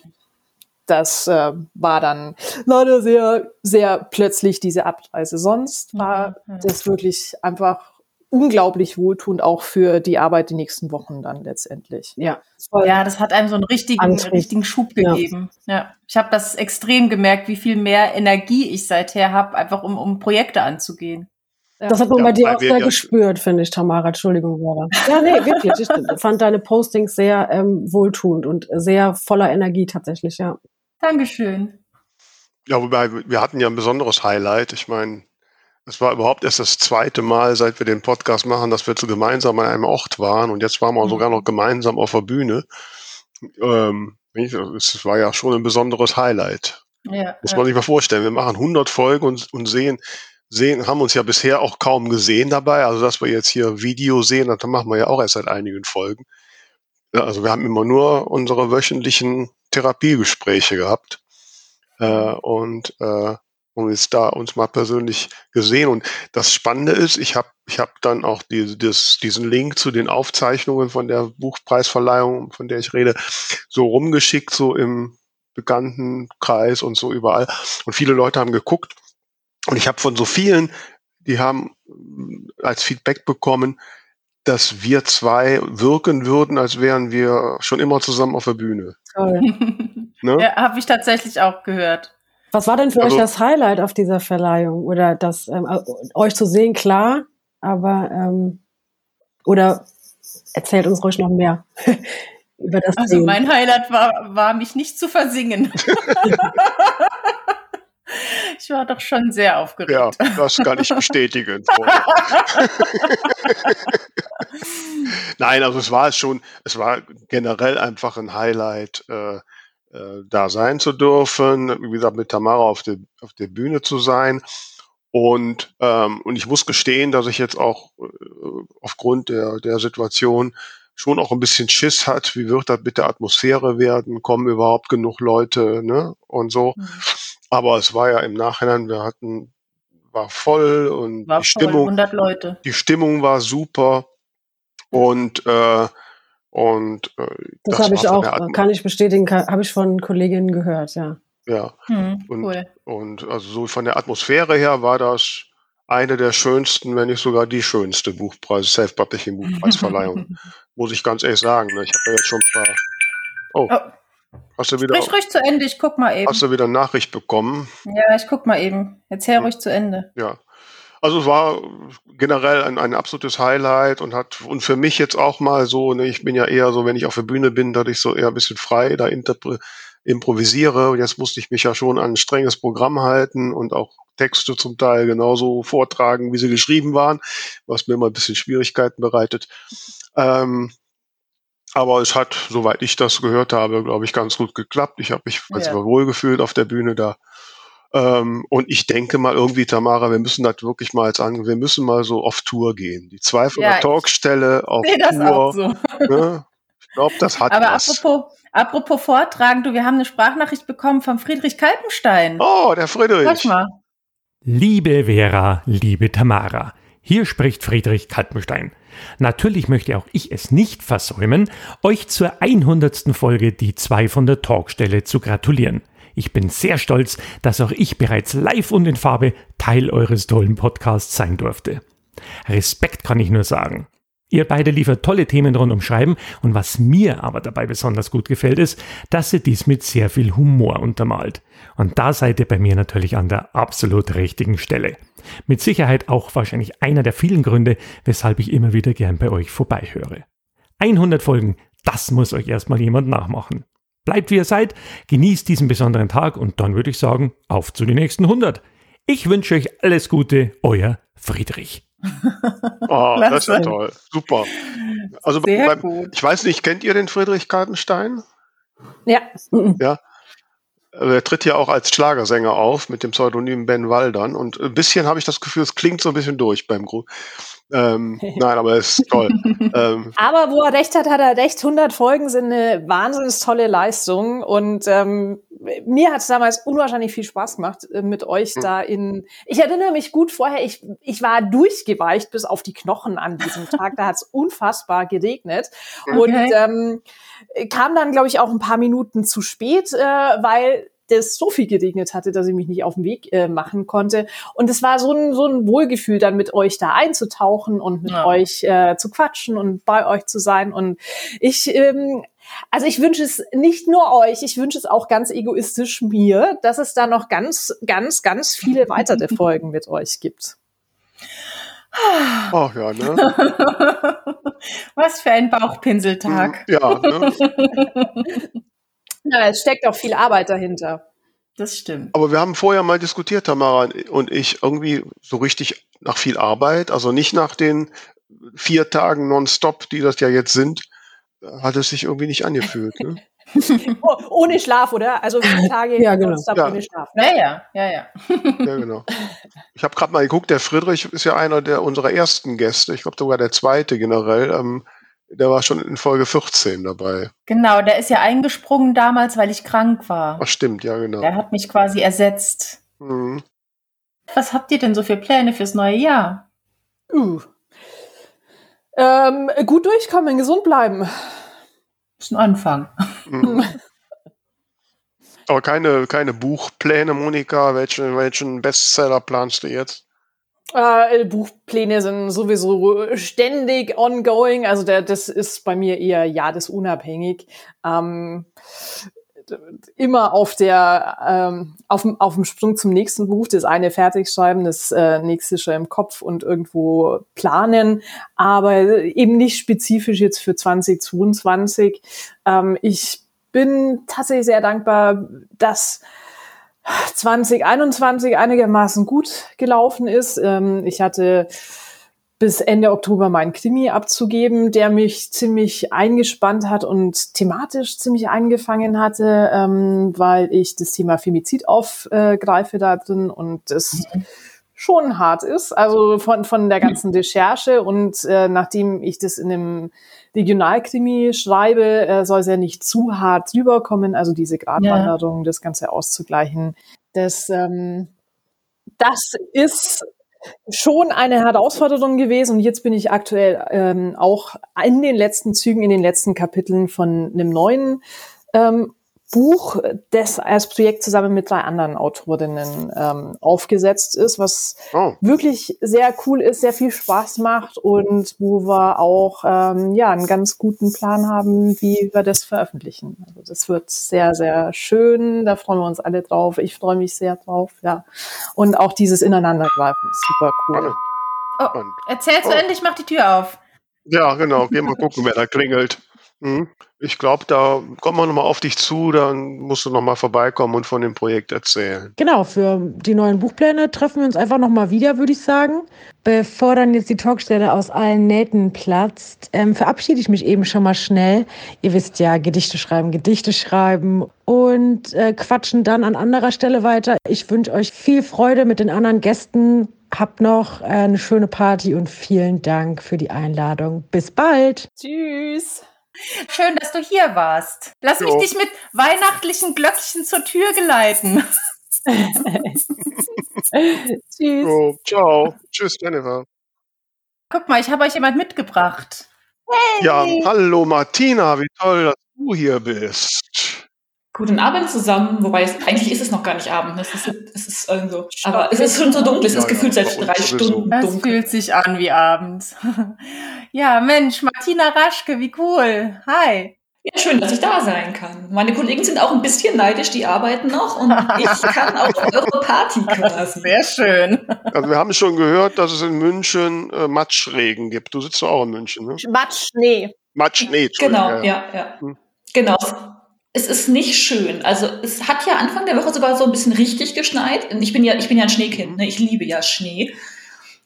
S8: das äh, war dann leider sehr, sehr plötzlich diese Abreise. Sonst war mhm. das wirklich einfach unglaublich wohltuend auch für die Arbeit die nächsten Wochen dann letztendlich.
S1: Ja, ja, das hat einem so einen richtigen, richtigen Schub gegeben. Ja, ja. ich habe das extrem gemerkt, wie viel mehr Energie ich seither habe, einfach um, um Projekte anzugehen.
S6: Das hat man ja, bei dir auch sehr gespürt, finde ich, Tamara. Entschuldigung, Sarah. Ja, nee, wirklich. Ich fand deine Postings sehr ähm, wohltuend und sehr voller Energie tatsächlich, ja.
S1: Dankeschön.
S2: Ja, wobei wir hatten ja ein besonderes Highlight. Ich meine, es war überhaupt erst das zweite Mal, seit wir den Podcast machen, dass wir zu gemeinsam an einem Ort waren und jetzt waren wir mhm. sogar noch gemeinsam auf der Bühne. Ähm, es war ja schon ein besonderes Highlight. Ja, Muss man ja. sich mal vorstellen. Wir machen 100 Folgen und, und sehen, sehen, haben uns ja bisher auch kaum gesehen dabei. Also, dass wir jetzt hier Video sehen, das machen wir ja auch erst seit einigen Folgen. Also, wir haben immer nur unsere wöchentlichen Therapiegespräche gehabt äh, und äh, und jetzt da uns mal persönlich gesehen. Und das Spannende ist, ich habe ich hab dann auch die, das, diesen Link zu den Aufzeichnungen von der Buchpreisverleihung, von der ich rede, so rumgeschickt, so im bekannten Kreis und so überall. Und viele Leute haben geguckt. Und ich habe von so vielen, die haben als Feedback bekommen, dass wir zwei wirken würden, als wären wir schon immer zusammen auf der Bühne. Toll.
S1: ne? Ja, habe ich tatsächlich auch gehört.
S6: Was war denn für also, euch das Highlight auf dieser Verleihung? Oder das ähm, äh, euch zu sehen, klar, aber ähm, oder erzählt uns ruhig noch mehr
S1: über das. Also Sehen. mein Highlight war, war mich nicht zu versingen. Ich war doch schon sehr aufgeregt. Ja,
S2: das kann ich bestätigen. Nein, also es war schon, es war generell einfach ein Highlight, äh, äh, da sein zu dürfen, wie gesagt, mit Tamara auf der, auf der Bühne zu sein. Und, ähm, und ich muss gestehen, dass ich jetzt auch äh, aufgrund der, der Situation schon auch ein bisschen Schiss hat, wie wird das mit der Atmosphäre werden, kommen überhaupt genug Leute, ne? Und so. Mhm. Aber es war ja im Nachhinein, wir hatten, war voll und war die voll, Stimmung,
S1: 100 Leute.
S2: die Stimmung war super und äh, und
S6: äh, das, das habe ich auch, kann ich bestätigen, habe ich von Kolleginnen gehört, ja.
S2: Ja. Hm, und, cool. und also so von der Atmosphäre her war das eine der schönsten, wenn nicht sogar die schönste Buchpreis, Self-Publishing Buchpreisverleihung. muss ich ganz ehrlich sagen. Ne? Ich habe ja jetzt schon ein paar. Oh. oh.
S1: Hast du wieder, Sprich ruhig zu Ende, ich guck mal eben.
S2: Hast du wieder Nachricht bekommen?
S1: Ja, ich guck mal eben. Erzähl hm. ruhig zu Ende.
S2: Ja. Also es war generell ein, ein absolutes Highlight und hat und für mich jetzt auch mal so, ne, ich bin ja eher so, wenn ich auf der Bühne bin, dadurch so eher ein bisschen frei da improvisiere. Und jetzt musste ich mich ja schon an ein strenges Programm halten und auch Texte zum Teil genauso vortragen, wie sie geschrieben waren, was mir immer ein bisschen Schwierigkeiten bereitet. Ähm, aber es hat, soweit ich das gehört habe, glaube ich, ganz gut geklappt. Ich habe mich also ja. wohl gefühlt auf der Bühne da. Ähm, und ich denke mal irgendwie, Tamara, wir müssen das wirklich mal jetzt an, wir müssen mal so auf Tour gehen. Die zwei von ja, der Talkstelle auf Tour. So. Ne? Ich glaube, das hat
S1: Aber was. Apropos, apropos Vortragen, du, wir haben eine Sprachnachricht bekommen von Friedrich Kalpenstein.
S2: Oh, der Friedrich.
S3: mal. Liebe Vera, liebe Tamara, hier spricht Friedrich Kalpenstein. Natürlich möchte auch ich es nicht versäumen, euch zur 100. Folge die zwei von der Talkstelle zu gratulieren. Ich bin sehr stolz, dass auch ich bereits live und in Farbe Teil eures tollen Podcasts sein durfte. Respekt kann ich nur sagen. Ihr beide liefert tolle Themen rund um Schreiben und was mir aber dabei besonders gut gefällt ist, dass ihr dies mit sehr viel Humor untermalt. Und da seid ihr bei mir natürlich an der absolut richtigen Stelle. Mit Sicherheit auch wahrscheinlich einer der vielen Gründe, weshalb ich immer wieder gern bei euch vorbeihöre. 100 Folgen, das muss euch erstmal jemand nachmachen. Bleibt wie ihr seid, genießt diesen besonderen Tag und dann würde ich sagen, auf zu den nächsten 100. Ich wünsche euch alles Gute, euer Friedrich.
S2: Oh, das ist ja toll. Super. Also beim, ich weiß nicht, kennt ihr den Friedrich Kaltenstein?
S8: Ja.
S2: Ja. Also Er tritt ja auch als Schlagersänger auf mit dem Pseudonym Ben Waldern und ein bisschen habe ich das Gefühl, es klingt so ein bisschen durch beim Gru. Ähm, nein, aber es ist toll. ähm,
S8: Aber wo er recht hat, hat er recht. 100 Folgen sind eine wahnsinnig tolle Leistung. Und ähm, mir hat es damals unwahrscheinlich viel Spaß gemacht, äh, mit euch
S2: Hm.
S8: da in. Ich erinnere mich gut vorher, ich, ich war durchgeweicht bis auf die Knochen an diesem Tag. Da hat es unfassbar geregnet. Und
S1: Okay.
S8: ähm, kam dann, glaube ich, auch ein paar Minuten zu spät, äh, weil das so viel geregnet hatte, dass ich mich nicht auf den Weg äh, machen konnte. Und es war so ein, so ein Wohlgefühl, dann mit euch da einzutauchen und mit
S1: Ja.
S8: euch äh, zu quatschen und bei euch zu sein. Und ich, ähm, also ich wünsche es nicht nur euch, ich wünsche es auch ganz egoistisch mir, dass es da noch ganz, ganz, ganz viele weitere Folgen mit euch gibt.
S2: ach ja, ne?
S1: Was für ein Bauchpinseltag.
S2: Ja, ne?
S8: Ja, es steckt auch viel Arbeit dahinter.
S1: Das stimmt.
S2: Aber wir haben vorher mal diskutiert, Tamara und ich, irgendwie so richtig nach viel Arbeit, also nicht nach den vier Tagen nonstop, die das ja jetzt sind, hat es sich irgendwie nicht angefühlt. Ne?
S8: Oh, ohne Schlaf, oder? Also vier Tage
S6: Ja, genau.
S8: nonstop
S2: Ja.
S8: ohne Schlaf.
S1: Ja, ja, ja, ja.
S2: Ja, genau. Ich habe gerade mal geguckt, der Friedrich ist ja einer der unserer ersten Gäste, ich glaube sogar der zweite generell. Ähm, der war schon in Folge 14 dabei.
S1: Genau, der ist ja eingesprungen damals, weil ich krank war.
S2: Ach stimmt, ja genau.
S1: Der hat mich quasi ersetzt.
S2: Mhm.
S1: Was habt ihr denn so für Pläne fürs neue Jahr?
S8: Uh. Ähm, gut durchkommen, gesund bleiben.
S1: Ist ein Anfang.
S2: Mhm. Aber keine, keine Buchpläne, Monika. Welchen, welchen Bestseller planst du jetzt?
S8: Äh, Buchpläne sind sowieso ständig ongoing. Also der, das ist bei mir eher jahresunabhängig. Ähm, immer auf der ähm, auf, dem- auf dem Sprung zum nächsten Buch, das eine fertig schreiben, das äh, nächste schon im Kopf und irgendwo planen, aber eben nicht spezifisch jetzt für 2022. Ähm, ich bin tatsächlich sehr dankbar, dass 2021 einigermaßen gut gelaufen ist. Ähm, ich hatte bis Ende Oktober meinen Krimi abzugeben, der mich ziemlich eingespannt hat und thematisch ziemlich eingefangen hatte, ähm, weil ich das Thema Femizid aufgreife da drin und das schon hart ist, also von, von der ganzen Recherche und äh, nachdem ich das in einem Regionalkrimi schreibe, äh, soll es ja nicht zu hart rüberkommen, also diese Gratwanderung, das Ganze auszugleichen. Das, ähm, das ist schon eine Herausforderung gewesen und jetzt bin ich aktuell ähm, auch in den letzten Zügen, in den letzten Kapiteln von einem neuen ähm, Buch, das als Projekt zusammen mit drei anderen Autorinnen ähm, aufgesetzt ist, was
S2: Oh,
S8: wirklich sehr cool ist, sehr viel Spaß macht und wo wir auch ähm, ja einen ganz guten Plan haben, wie wir das veröffentlichen. Also das wird sehr sehr schön, da freuen wir uns alle drauf. Ich freue mich sehr drauf, ja. Und auch dieses Ineinandergreifen ist super cool.
S1: Oh, erzähl zu
S2: Oh.
S1: Ende, ich mach die Tür auf.
S2: Ja, genau. Gehen wir gucken, wer da klingelt. Mhm. Ich glaube, da kommen wir nochmal auf dich zu, dann musst du nochmal vorbeikommen und von dem Projekt erzählen.
S9: Genau, für die neuen Buchpläne treffen wir uns einfach nochmal wieder, würde ich sagen. Bevor dann jetzt die Talkstelle aus allen Nähten platzt, ähm, verabschiede ich mich eben schon mal schnell. Ihr wisst ja, Gedichte schreiben, Gedichte schreiben und äh, quatschen dann an anderer Stelle weiter. Ich wünsche euch viel Freude mit den anderen Gästen. Habt noch äh, eine schöne Party und vielen Dank für die Einladung. Bis bald!
S8: Tschüss.
S1: Schön, dass du hier warst. Lass mich
S2: Jo.
S1: dich mit weihnachtlichen Glöckchen zur Tür geleiten.
S8: Tschüss.
S2: So, ciao. Tschüss, Jennifer.
S1: Guck mal, ich habe euch jemand mitgebracht.
S2: Ja, hallo Martina, wie toll, dass du hier bist.
S10: Guten Abend zusammen, wobei es, eigentlich ist es noch gar nicht Abend. ne? Es ist, es ist irgendwo. Aber es ist schon so dunkel, es
S2: Ja,
S10: ist gefühlt
S2: ja,
S10: seit drei. Stunden
S1: Es
S10: dunkel.
S1: fühlt sich an wie abends. ja, Mensch, Martina Raschke, wie cool. Hi.
S10: Ja, schön, dass ich da sein kann. Meine Kollegen sind auch ein bisschen neidisch, die arbeiten noch und ich kann auf eure Party quasi.
S1: Sehr schön.
S2: Also wir haben schon gehört, dass es in München äh, Matschregen gibt. Du sitzt doch auch in München, ne?
S8: Matsch, Schnee.
S2: Matsch, nee, Entschuldigung,
S10: Genau, ja, ja.
S2: Hm.
S10: Genau. Es ist nicht schön. Also es hat ja Anfang der Woche sogar so ein bisschen richtig geschneit. Und ich bin ja, ich bin ja ein Schneekind, ne? ich liebe ja Schnee.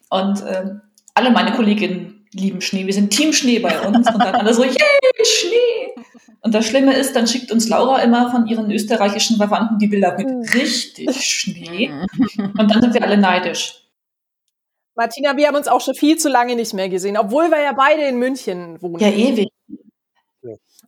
S10: Und äh, alle meine Kolleginnen lieben Schnee. Wir sind Team Schnee bei uns und dann alle so, yay, Schnee! Und das Schlimme ist, dann schickt uns Laura immer von ihren österreichischen Verwandten die Bilder mit richtig Schnee. Und dann sind wir alle neidisch.
S8: Martina, wir haben uns auch schon viel zu lange nicht mehr gesehen, obwohl wir ja beide in München wohnen.
S10: Ja, ewig.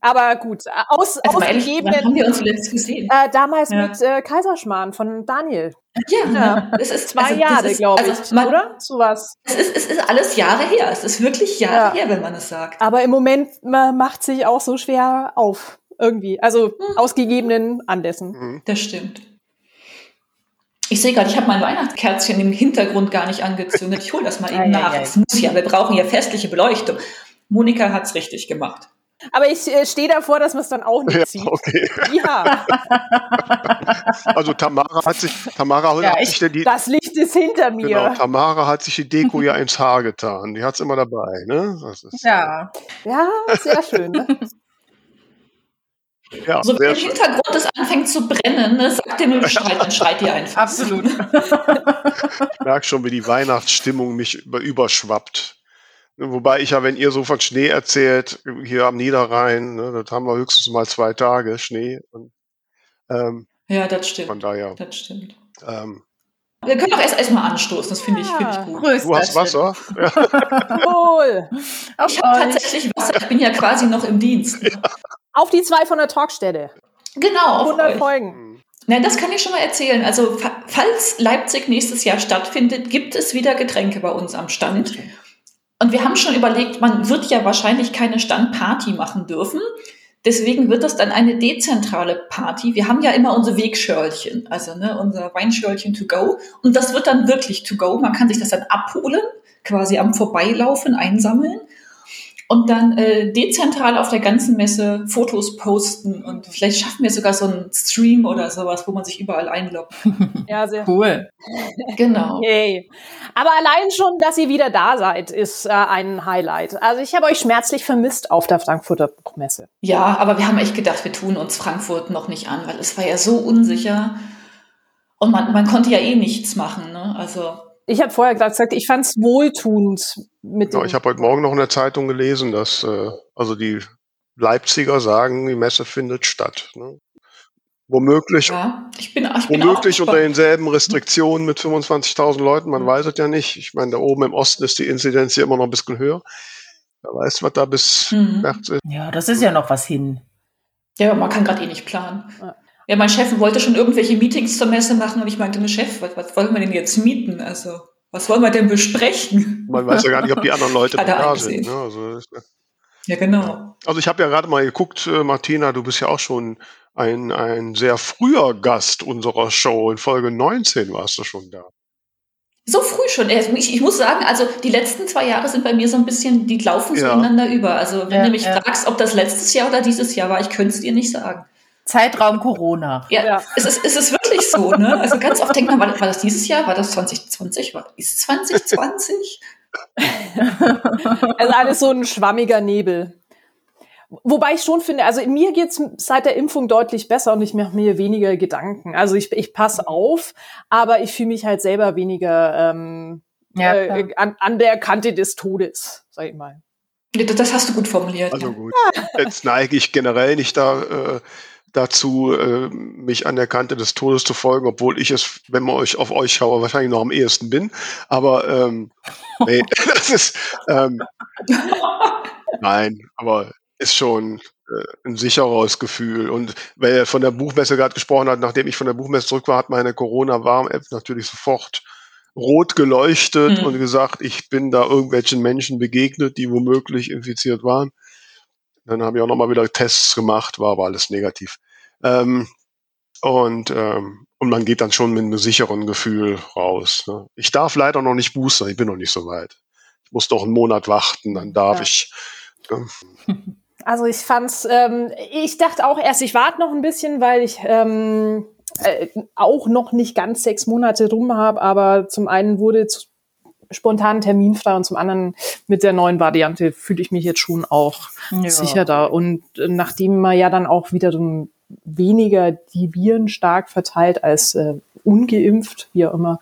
S8: Aber gut, aus,
S10: Also mal ehrlich,
S8: ausgegebenen,
S10: haben wir uns zuletzt gesehen?
S8: äh, damals
S10: Ja.
S8: mit äh, Kaiserschmarrn von Daniel.
S10: Ja,
S8: Ja.
S10: es ist
S8: Zwei
S10: also, das
S8: Jahre, glaube
S10: also
S8: ich,
S10: man,
S8: oder? Sowas.
S10: Es ist, es ist alles Jahre her. Es ist wirklich Jahre
S8: Ja.
S10: her, wenn man es sagt.
S8: Aber im Moment man macht sich auch so schwer auf. Irgendwie. Also aus gegebenen Anlässen.
S10: Das stimmt. Ich sehe gerade, ich habe mein Weihnachtskerzchen im Hintergrund gar nicht angezündet. Ich hole das mal eben
S1: ei,
S10: nach.
S1: ei.
S10: Es muss ja, wir brauchen ja festliche Beleuchtung. Monika hat's richtig gemacht.
S8: Aber ich äh, stehe davor, dass man es dann auch nicht
S2: Ja,
S8: sieht.
S2: okay.
S8: Ja,
S2: Also Tamara hat sich, Tamara
S1: Ja,
S2: hat
S1: ich-
S2: sich ja die,
S8: das Licht ist hinter mir.
S2: genau, Tamara hat sich die Deko ja ins Haar getan. Die hat's immer dabei, ne? Das ist,
S1: Ja.
S8: Ja, sehr schön. Ne?
S2: ja,
S10: So, wenn
S2: sehr
S10: im
S2: schön.
S10: Hintergrund es anfängt zu brennen, ne, sagt ihr nur Bescheid, dann schreit ihr einfach.
S1: Absolut.
S2: Ich merke schon, wie die Weihnachtsstimmung mich über, überschwappt. Wobei ich ja, wenn ihr so von Schnee erzählt, hier am Niederrhein, ne, das haben wir höchstens mal zwei Tage Schnee. Und, ähm,
S10: Ja, das
S2: von
S10: stimmt.
S2: daher,
S10: Das stimmt.
S2: ähm,
S10: Wir können auch erst erstmal anstoßen, das finde ich, finde ich
S8: Ja.
S10: gut.
S1: Grüß
S2: du hast Wasser? Ja,
S8: Wohl.
S1: Auf
S10: Ich habe tatsächlich Wasser, ich bin ja quasi noch im Dienst.
S8: Auf die zwei von der Talkstelle.
S10: Genau, auf
S8: 100
S10: euch.
S8: Folgen.
S10: Nein, das kann ich schon mal erzählen. Also, fa- falls Leipzig nächstes Jahr stattfindet, gibt es wieder Getränke bei uns am Stand. Und wir haben schon überlegt, man wird ja wahrscheinlich keine Standparty machen dürfen. Deswegen wird das dann eine dezentrale Party. Wir haben ja immer unsere Wegschörlchen, also ne, unser Weinschörlchen to go. Und das wird dann wirklich to go. Man kann sich das dann abholen, quasi am Vorbeilaufen einsammeln und dann äh, dezentral auf der ganzen Messe Fotos posten und vielleicht schaffen wir sogar so einen Stream oder sowas, wo man sich überall einloggt.
S8: Ja, sehr
S1: Cool.
S10: Genau.
S8: Yay. Aber allein schon, dass ihr wieder da seid, ist äh, ein Highlight. Also ich habe euch schmerzlich vermisst auf der Frankfurter Buchmesse.
S10: Ja, aber wir haben echt gedacht, wir tun uns Frankfurt noch nicht an, weil es war ja so unsicher und man, man konnte ja eh nichts machen. Ne? Also
S8: Ich habe vorher gerade gesagt, ich fand es wohltuend mit dem.
S2: ja, ich habe heute Morgen noch in der Zeitung gelesen, dass äh, also die Leipziger sagen, die Messe findet statt. Ne? Womöglich,
S10: ja, ich bin, ich
S2: womöglich unter denselben Restriktionen mit 25.000 Leuten, man weiß es ja nicht. Ich meine, da oben im Osten ist die Inzidenz hier immer noch ein bisschen höher. Wer weiß, was da bis
S10: Mhm.
S2: März ist.
S1: Ja, das ist ja noch was hin.
S10: Ja, aber man kann gerade eh nicht planen.
S8: Ja.
S10: Ja, mein Chef wollte schon irgendwelche Meetings zur Messe machen und ich meinte, ne Chef, was, was wollen wir denn jetzt mieten? Also, was wollen wir denn besprechen?
S2: Man weiß ja gar nicht, ob die anderen Leute da sind. Ne? Also, ja-
S10: genau.
S2: Also ich habe ja gerade mal geguckt, äh, Martina, du bist ja auch schon ein, ein sehr früher Gast unserer Show. In Folge 19 warst du schon da.
S10: So früh schon. Also Ich, ich muss sagen, also die letzten zwei Jahre sind bei mir so ein bisschen, die laufen so
S2: Ja.
S10: ineinander über. Also wenn
S1: Ja,
S10: du mich
S1: ja.
S10: fragst, ob das letztes Jahr oder dieses Jahr war, ich könnte es dir nicht sagen.
S1: Zeitraum Corona.
S10: Ja,
S8: Ja.
S10: Es, ist, es ist wirklich so. Ne? Also ganz oft denkt man, war, war das dieses Jahr? War das 2020? War, ist 2020?
S8: Also alles so ein schwammiger Nebel. Wobei ich schon finde, also mir geht's seit der Impfung deutlich besser und ich mache mir weniger Gedanken. Also ich, ich passe auf, aber ich fühle mich halt selber weniger ähm,
S1: Ja,
S8: äh, an, an der Kante des Todes, sag ich mal.
S10: Das, hast du gut formuliert.
S2: Also gut. Jetzt neige ich generell nicht da, äh, dazu, äh, mich an der Kante des Todes zu folgen, obwohl ich es, wenn man euch auf euch schaue, wahrscheinlich noch am ehesten bin. Aber ähm, nee, das ist ähm, nein, aber ist schon äh, ein sicheres Gefühl. Und weil er von der Buchmesse gerade gesprochen hat, nachdem ich von der Buchmesse zurück war, hat meine Corona-Warn-App natürlich sofort rot geleuchtet
S10: Mhm.
S2: und gesagt, ich bin da irgendwelchen Menschen begegnet, die womöglich infiziert waren. Dann habe ich auch nochmal wieder Tests gemacht, war aber alles negativ. Ähm, und, ähm, und man geht dann schon mit einem sicheren Gefühl raus. Ne? Ich darf leider noch nicht boostern, ich bin noch nicht so weit. Ich muss doch einen Monat warten, dann darf
S8: Ja.
S2: ich. Ne?
S8: Also ich fand's, ähm, ich dachte auch erst, ich warte noch ein bisschen, weil ich ähm, äh, auch noch nicht ganz sechs Monate rum habe, aber zum einen wurde zu, spontan terminfrei und zum anderen mit der neuen Variante fühle ich mich jetzt schon auch
S1: Ja.
S8: sicher da. Und äh, nachdem man ja dann auch wiederum weniger die Viren stark verteilt als äh, ungeimpft, wie auch immer.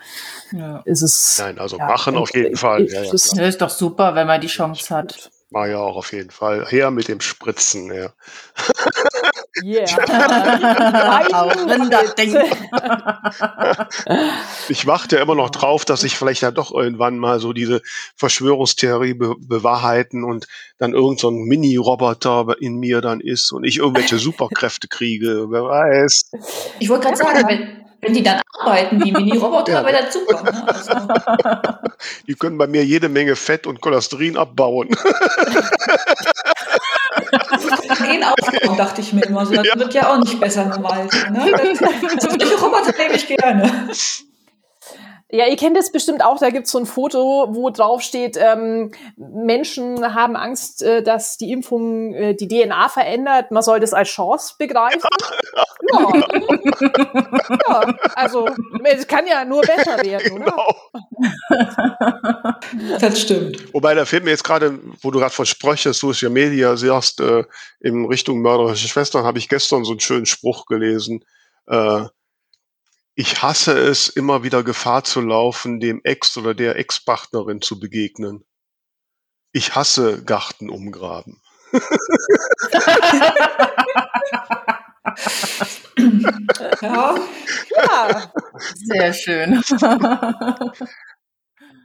S8: Ja. Ist es.
S2: Nein, also ja, machen auf jeden Fall.
S1: Ja, ja, das ist doch super, wenn man die Chance hat.
S2: War ja auch auf jeden Fall. Her mit dem Spritzen, ja.
S8: Yeah.
S2: ich warte ja immer noch drauf, dass ich vielleicht ja doch irgendwann mal so diese Verschwörungstheorie be bewahrheiten und dann irgend so ein Mini-Roboter in mir dann ist und ich irgendwelche Superkräfte kriege. Wer weiß.
S10: Ich wollte gerade sagen, wenn, wenn die dann arbeiten, die Mini-Roboter, ja. das super. Ne? Also.
S2: Die können bei mir jede Menge Fett und Cholesterin abbauen.
S10: Gehen aufbauen, dachte ich mir immer so. Das ja. wird ja auch nicht besser normal. Ne? solche Roboter nehme ich gerne.
S8: Ja, ihr kennt es bestimmt auch, da gibt's so ein Foto, wo drauf steht, ähm, Menschen haben Angst, äh, dass die Impfung äh, die DNA verändert. Man soll das als Chance begreifen. Ja. ja. also es kann ja nur besser werden, oder?
S10: Genau. Das stimmt.
S2: Wobei, da fehlt mir jetzt gerade, wo du gerade von Sprüche Social Media siehst, äh, in Richtung mörderische Schwestern, habe ich gestern so einen schönen Spruch gelesen. Äh, ich hasse es, immer wieder Gefahr zu laufen, dem Ex oder der Ex-Partnerin zu begegnen. Ich hasse Garten umgraben.
S10: ja.
S1: ja. Sehr schön.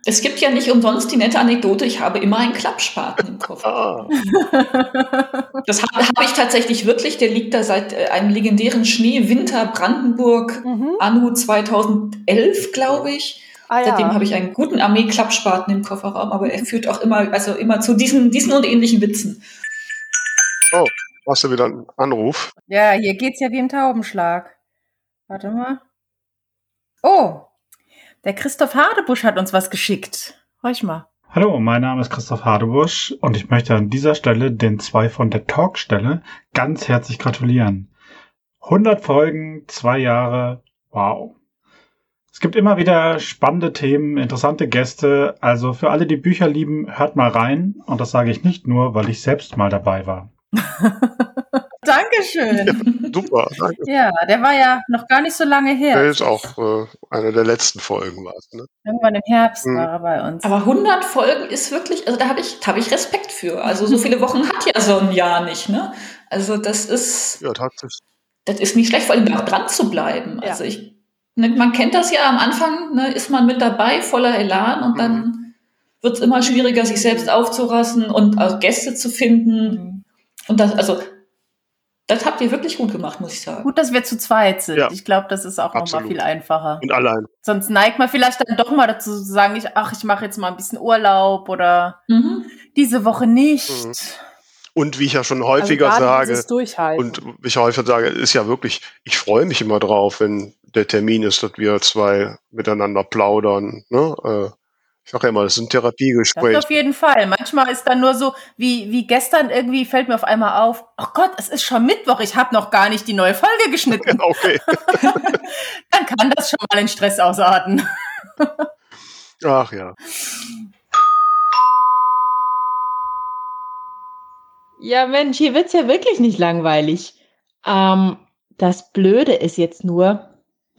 S10: Es gibt ja nicht umsonst die nette Anekdote, ich habe immer einen Klappspaten im Koffer. Ah. Das habe hab ich tatsächlich wirklich, der liegt da seit äh, einem legendären Schneewinter Brandenburg, mhm. Anno 2011, glaube ich. Ah, ja. Seitdem habe ich einen guten Armee-Klappspaten im Kofferraum, aber er führt auch immer, also immer zu diesen, diesen und ähnlichen Witzen.
S2: Oh, hast du wieder einen Anruf?
S1: Ja, hier geht's ja wie im Taubenschlag. Warte mal. Oh, der Christoph Hadebusch hat uns was geschickt. Horch mal.
S11: Hallo, mein Name ist Christoph Hadebusch und ich möchte an dieser Stelle den zwei von der Talkstelle ganz herzlich gratulieren. 100 Folgen, zwei Jahre, wow. Es gibt immer wieder spannende Themen, interessante Gäste, also für alle, die Bücher lieben, hört mal rein und das sage ich nicht nur, weil ich selbst mal dabei war.
S1: Dankeschön.
S2: Ja, super, danke.
S1: Ja, der war ja noch gar nicht so lange her.
S2: Der ist auch äh, eine der letzten Folgen, war
S1: ne? Irgendwann im Herbst hm. war er bei uns.
S10: Aber 100 Folgen ist wirklich, also da habe ich, hab ich Respekt für. Also so viele Wochen hat ja so ein Jahr nicht, ne? Also das ist.
S2: Ja, tatsächlich.
S10: Das ist nicht schlecht, vor allem auch dran zu bleiben. Also ja. ich, ne, man kennt das ja am Anfang, ne, ist man mit dabei, voller Elan und mhm. dann wird es immer schwieriger, sich selbst aufzurassen und auch Gäste zu finden. Mhm. Und das, also das habt ihr wirklich gut gemacht, muss ich sagen.
S1: Gut, dass wir zu zweit sind. Ja, ich glaube, das ist auch nochmal viel einfacher.
S2: Und allein.
S1: Sonst neigt man vielleicht dann doch mal dazu zu sagen, ich, ach, ich mache jetzt mal ein bisschen Urlaub oder mhm. diese Woche nicht. Mhm.
S2: Und wie ich ja schon häufiger also sage, und wie ich häufiger sage, ist ja wirklich, ich freue mich immer drauf, wenn der Termin ist, dass wir zwei miteinander plaudern. Ne? Ich sage ja immer, das ist ein Therapiegespräch.
S1: Das auf jeden Fall. Manchmal ist dann nur so, wie, wie gestern irgendwie fällt mir auf einmal auf, oh Gott, es ist schon Mittwoch, ich habe noch gar nicht die neue Folge geschnitten.
S2: okay.
S1: dann kann das schon mal in Stress ausarten.
S2: Ach ja.
S12: Ja, Mensch, hier wird's ja wirklich nicht langweilig. Ähm, das Blöde ist jetzt nur,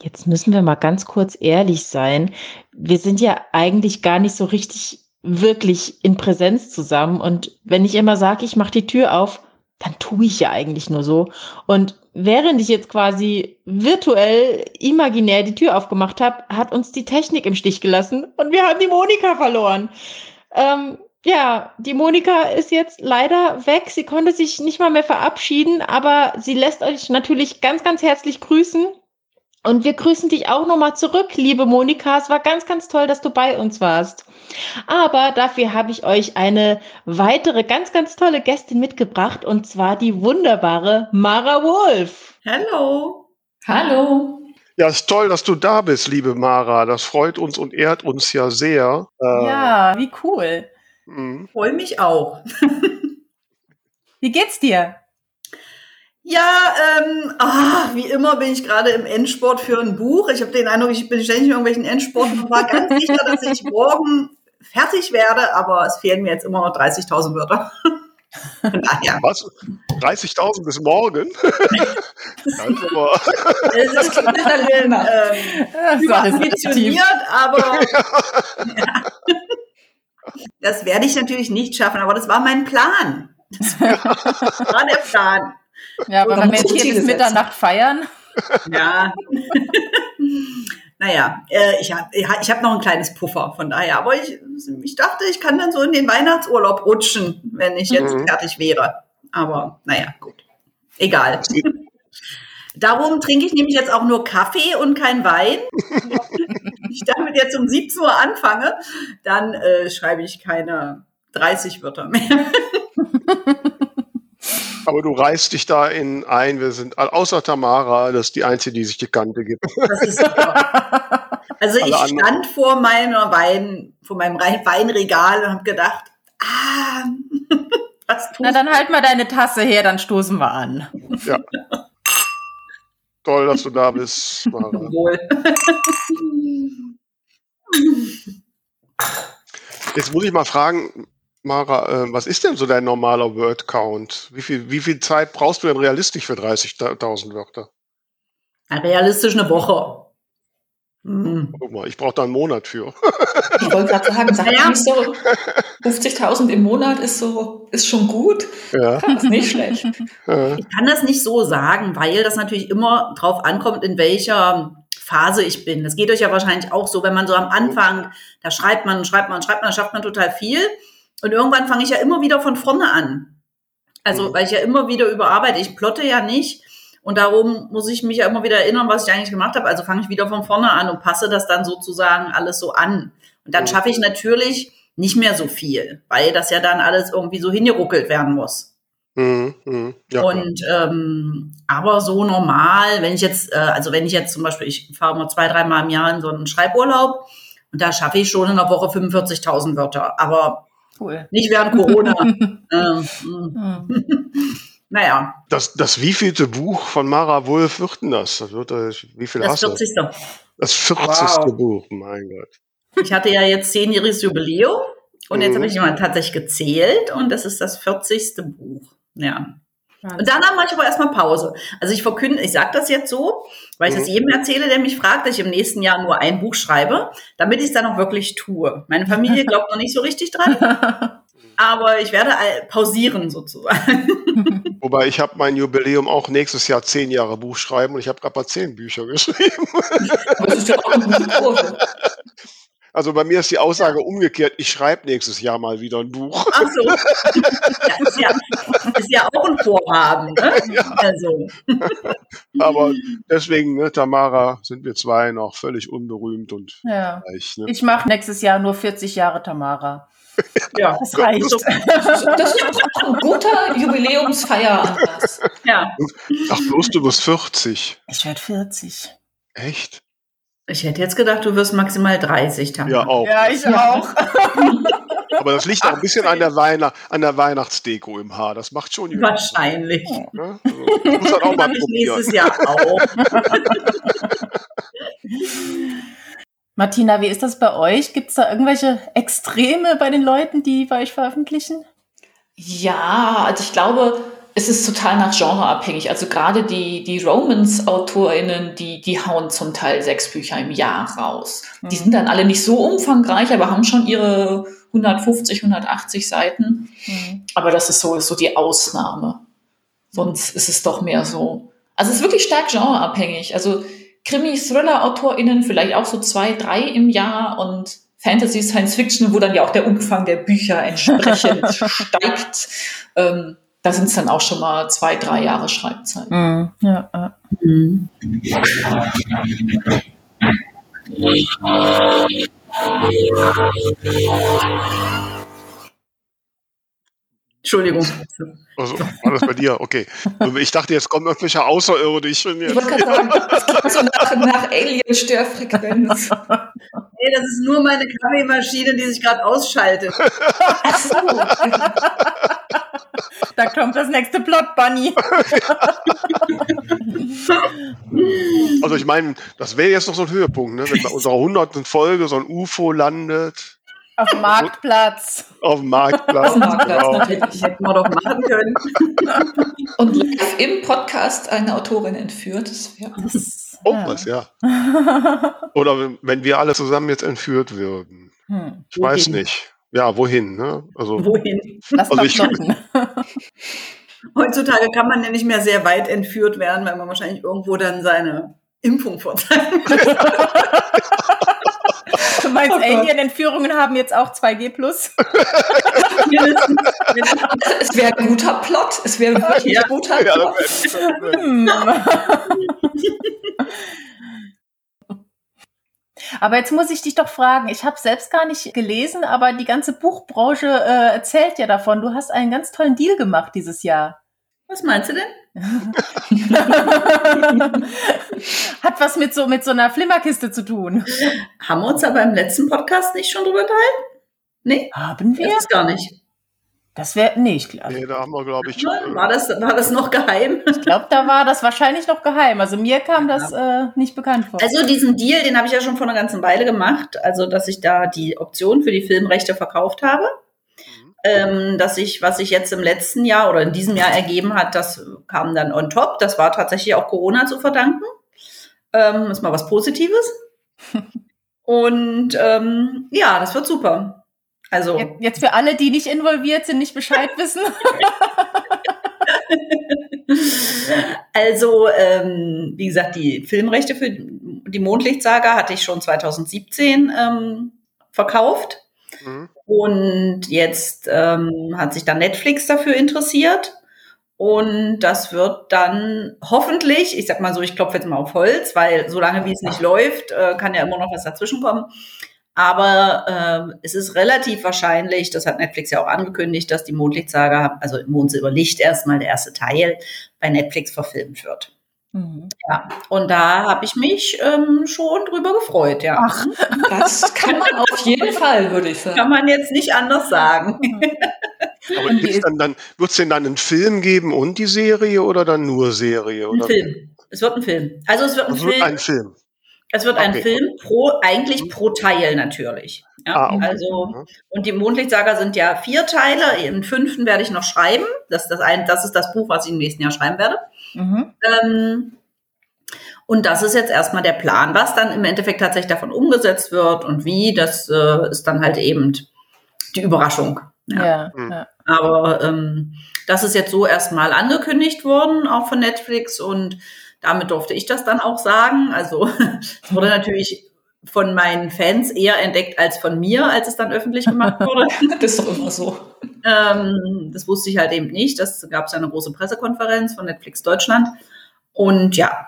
S12: Jetzt müssen wir mal ganz kurz ehrlich sein. Wir sind ja eigentlich gar nicht so richtig wirklich in Präsenz zusammen. Und wenn ich immer sage, ich mache die Tür auf, dann tue ich ja eigentlich nur so. Und während ich jetzt quasi virtuell, imaginär die Tür aufgemacht habe, hat uns die Technik im Stich gelassen und wir haben die Monika verloren. Ähm, ja, die Monika ist jetzt leider weg. Sie konnte sich nicht mal mehr verabschieden, aber sie lässt euch natürlich ganz, ganz herzlich grüßen. Und wir grüßen dich auch nochmal zurück, liebe Monika. Es war ganz, ganz toll, dass du bei uns warst. Aber dafür habe ich euch eine weitere ganz, ganz tolle Gästin mitgebracht und zwar die wunderbare Mara Wolf.
S1: Hallo.
S10: Hallo.
S2: Ja, es ist toll, dass du da bist, liebe Mara. Das freut uns und ehrt uns ja sehr.
S1: Äh, ja, wie cool. Mhm. Freue mich auch. wie geht's dir?
S13: Ja, ähm, ah, wie immer bin ich gerade im Endsport für ein Buch. Ich habe den Eindruck, ich bin ständig in irgendwelchen Endsport und war ganz sicher, dass ich morgen fertig werde, aber es fehlen mir jetzt immer noch 30.000 Wörter. Naja.
S2: Was? 30.000 bis morgen? das ist aber
S13: Das klingt nach einer ähm,
S1: ist
S13: überambitioniert, aber ja. das werde ich natürlich nicht schaffen. Aber das war mein Plan. Das war der Plan.
S1: Ja, aber wenn wir jetzt hier bis. Mitternacht feiern,
S13: Ja. naja, äh, ich habe ich hab noch ein kleines Puffer, von daher. Aber ich, ich dachte, ich kann dann so in den Weihnachtsurlaub rutschen, wenn ich jetzt
S2: Mhm.
S13: fertig wäre. Aber naja, gut. Egal. Darum trinke ich nämlich jetzt auch nur Kaffee und kein Wein. Wenn ich damit jetzt um 17 Uhr anfange, dann äh, schreibe ich keine 30 Wörter mehr.
S2: Aber du reißt dich da in ein, wir sind, außer Tamara, das ist die Einzige, die sich die Kante gibt.
S13: Das ist super. Also ich
S2: Alle anderen-
S13: stand vor meiner Wein, vor meinem Weinregal und habe gedacht, ah, was tust
S1: na dann halt mal deine Tasse her, dann stoßen wir an.
S2: Ja. Toll, dass du da bist,
S13: wohl?
S2: Jetzt muss ich mal fragen, Mara, äh, was ist denn so dein normaler Word-Count? Wie viel, wie viel Zeit brauchst du denn realistisch für 30.000 Wörter?
S13: Realistisch eine Woche. Hm.
S2: Guck mal, ich brauche da einen Monat für.
S10: Ich wollte gerade sagen, sag
S13: Ja.
S10: nicht so, 50.000 im Monat ist so, ist schon gut.
S2: Ja.
S10: Ist nicht schlecht.
S2: Äh,
S13: Ich kann das nicht so sagen, weil das natürlich immer drauf ankommt, in welcher Phase ich bin. Das geht euch ja wahrscheinlich auch so, wenn man so am Anfang, da schreibt man, schreibt man, schreibt man, schafft man total viel. Und irgendwann fange ich ja immer wieder von vorne an. Also,
S2: Mhm.
S13: weil ich ja immer wieder überarbeite. Ich plotte ja nicht. Und darum muss ich mich ja immer wieder erinnern, was ich eigentlich gemacht habe. Also fange ich wieder von vorne an und passe das dann sozusagen alles so an. Und dann
S2: Mhm.
S13: schaffe ich natürlich nicht mehr so viel, weil das ja dann alles irgendwie so hingeruckelt werden muss.
S2: mhm. Ja.
S13: Und ähm, aber so normal, wenn ich jetzt, äh, also wenn ich jetzt zum Beispiel, ich fahre mal zwei, dreimal im Jahr in so einen Schreiburlaub und da schaffe ich schon in einer Woche 45.000 Wörter, aber
S1: Cool.
S13: nicht während Corona. ähm, naja,
S2: Das, das wievielte Buch von Mara Wulff wird denn das? das wird, äh, wie viel
S13: das
S2: hast du?
S13: 40.
S2: Das 40.
S13: Wow.
S2: Buch, mein Gott.
S13: Ich hatte ja jetzt zehnjähriges Jubiläum und jetzt
S2: Mhm.
S13: habe ich mal tatsächlich gezählt und das ist das 40. Buch. Ja. Und danach mache ich aber erstmal Pause. Also ich verkünde, ich sage das jetzt so, weil ich
S2: Mhm.
S13: das jedem erzähle, der mich fragt, dass ich im nächsten Jahr nur ein Buch schreibe, damit ich es dann auch wirklich tue. Meine Familie glaubt noch nicht so richtig dran, aber ich werde pausieren sozusagen.
S2: Wobei ich habe mein Jubiläum auch nächstes Jahr zehn Jahre Buch schreiben und ich habe gerade mal zehn Bücher geschrieben.
S10: Das ist ja auch eine gute Kurve.
S2: Also bei mir ist die Aussage umgekehrt, ich schreibe nächstes Jahr mal wieder ein Buch.
S13: Ach so. Ja, ist, ja, ist ja auch ein Vorhaben. Ne? Also,
S2: Aber deswegen, ne, Tamara, sind wir zwei noch völlig unberühmt und
S1: Ja.
S2: reich. Ne?
S1: Ich mache nächstes Jahr nur 40 Jahre Tamara.
S13: ja.
S1: Das reicht.
S10: Das ist auch ein guter Jubiläumsfeieranlass.
S13: ja.
S2: Ach bloß, du bist 40.
S1: Ich werde 40.
S2: Echt?
S13: Ich hätte jetzt gedacht, du wirst maximal 30, Tamara.
S2: Ja, auch.
S1: Ja, ich auch.
S2: Aber das liegt auch ein bisschen an der, Weihnacht, an der Weihnachtsdeko im Haar. Das macht schon.
S13: Wahrscheinlich.
S2: Ne? Also, muss das auch mal probieren.
S13: nächstes Jahr auch.
S1: Martina, wie ist das bei euch? Gibt es da irgendwelche Extreme bei den Leuten, die bei euch veröffentlichen?
S10: Ja, also ich glaube, es ist total nach Genre abhängig. Also gerade die, die Romance-AutorInnen, die, die hauen zum Teil sechs Bücher im Jahr raus. Die sind dann alle nicht so umfangreich, aber haben schon ihre 150, 180 Seiten.
S1: Hm.
S10: Aber das ist so, so die Ausnahme. Sonst ist es doch mehr so. Also es ist wirklich stark genreabhängig. Also Krimi, Thriller-AutorInnen vielleicht auch so zwei, drei im Jahr und Fantasy, Science Fiction, wo dann ja auch der Umfang der Bücher entsprechend steigt. Ähm, da sind es dann auch schon mal zwei, drei Jahre Schreibzeit.
S1: Mhm. Ja, ja.
S13: Entschuldigung.
S2: Also, war das bei dir? Okay. Ich dachte, jetzt kommen irgendwelche Außerirdischen.
S10: Ich
S2: Jetzt.
S10: wollte gerade sagen, das klingt so nach, nach Alien-Störfrequenz.
S13: Nee, das ist nur meine Kaffeemaschine, die sich gerade ausschaltet.
S10: Ach so.
S1: Da kommt das nächste Plot Bunny.
S2: Also ich meine, das wäre jetzt noch so ein Höhepunkt, ne? wenn bei unserer hunderten Folge so ein UFO landet.
S1: Auf dem Marktplatz.
S2: Auf dem Marktplatz.
S10: Auf dem Marktplatz,
S2: genau.
S10: natürlich.
S13: Hätten wir doch machen können.
S10: Und live im Podcast eine Autorin entführt. Das wäre
S2: Oh, was, ja. Oder wenn- wir alle zusammen jetzt entführt würden.
S1: Hm.
S2: Ich weiß nicht. Ja, wohin? Ne? Also,
S13: Wohin?
S1: Lass
S2: Also ich-
S1: flotten.
S13: Heutzutage kann man ja nicht mehr sehr weit entführt werden, weil man wahrscheinlich irgendwo dann seine Impfung vorzeigen muss.
S1: Du meinst,
S10: Oh.
S1: Alien-Entführungen haben jetzt auch 2G+.
S13: Mindestens.
S10: Es wäre ein guter Plot. Es wäre wirklich
S13: Ja.
S10: ein guter
S2: ja,
S10: Plot.
S1: Hm. Aber jetzt muss ich dich doch fragen, ich habe selbst gar nicht gelesen, aber die ganze Buchbranche äh, erzählt ja davon. Du hast einen ganz tollen Deal gemacht dieses Jahr.
S13: Was meinst du denn?
S1: Hat was mit so mit so einer Flimmerkiste zu tun.
S13: Haben wir uns da beim letzten Podcast nicht schon drüber unterhalten? Nee,
S1: Haben wir?
S13: das ist gar nicht.
S1: Das wäre nee, ich glaube,
S2: nee, da haben wir, glaube ich,
S13: War das, war das noch geheim?
S1: ich glaub, da war das wahrscheinlich noch geheim. Also mir kam das äh, nicht bekannt vor.
S13: Also diesen Deal, den habe ich ja schon vor einer ganzen Weile gemacht. Also, dass ich da die Option für die Filmrechte verkauft habe. Ähm, dass ich, was sich jetzt im letzten Jahr oder in diesem Jahr ergeben hat, das kam dann on top. Das war tatsächlich auch Corona zu verdanken. Ähm, ist mal was Positives. Und ähm, ja, das wird super. Also
S1: Jetzt, jetzt für alle, die nicht involviert sind, nicht Bescheid wissen.
S13: Also, ähm, wie gesagt, die Filmrechte für die Mondlichtsaga hatte ich schon 2017 ähm, verkauft.
S2: Mhm.
S13: Und jetzt ähm, hat sich dann Netflix dafür interessiert. Und das wird dann hoffentlich, ich sag mal so, ich klopfe jetzt mal auf Holz, weil solange wie es nicht läuft, äh, kann ja immer noch was dazwischen kommen. Aber ähm, es ist relativ wahrscheinlich, das hat Netflix ja auch angekündigt, dass die Mondlichtsaga, also Mond über Licht erstmal der erste Teil, bei Netflix verfilmt wird.
S1: Mhm.
S13: Ja, und da habe ich mich ähm, schon drüber gefreut, ja.
S1: Ach,
S10: Das kann man auf jeden Fall, würde ich sagen.
S13: Kann man jetzt nicht anders sagen.
S2: Aber gibt's
S1: ist-
S2: dann, dann, wird es denn dann einen Film geben und die Serie oder dann nur Serie?
S13: Ein
S2: Oder?
S13: Film. Es wird ein Film. Also es wird ein
S2: Es wird
S13: Film.
S2: ein Film.
S13: Es wird ein
S2: Okay.
S13: Film pro, eigentlich pro Teil natürlich. Ja,
S2: Ah, okay.
S13: also,
S2: Mhm.
S13: und die Mondlichtsaga sind ja vier Teile. Im fünften werde ich noch schreiben. Das, ist das, ein, das ist das Buch, was ich im nächsten Jahr schreiben werde.
S1: Mhm.
S13: Ähm, und das ist jetzt erstmal der Plan. Was dann im Endeffekt tatsächlich davon umgesetzt wird und wie, das äh, ist dann halt eben die Überraschung. Ja.
S1: Ja,
S2: Mhm.
S13: Aber ähm, das ist jetzt so erstmal angekündigt worden, auch von Netflix. Und damit durfte ich das dann auch sagen. Also es wurde natürlich von meinen Fans eher entdeckt als von mir, als es dann öffentlich gemacht wurde.
S10: Das ist doch immer so.
S13: ähm, das wusste ich halt eben nicht. Das gab es ja eine große Pressekonferenz von Netflix Deutschland. Und ja,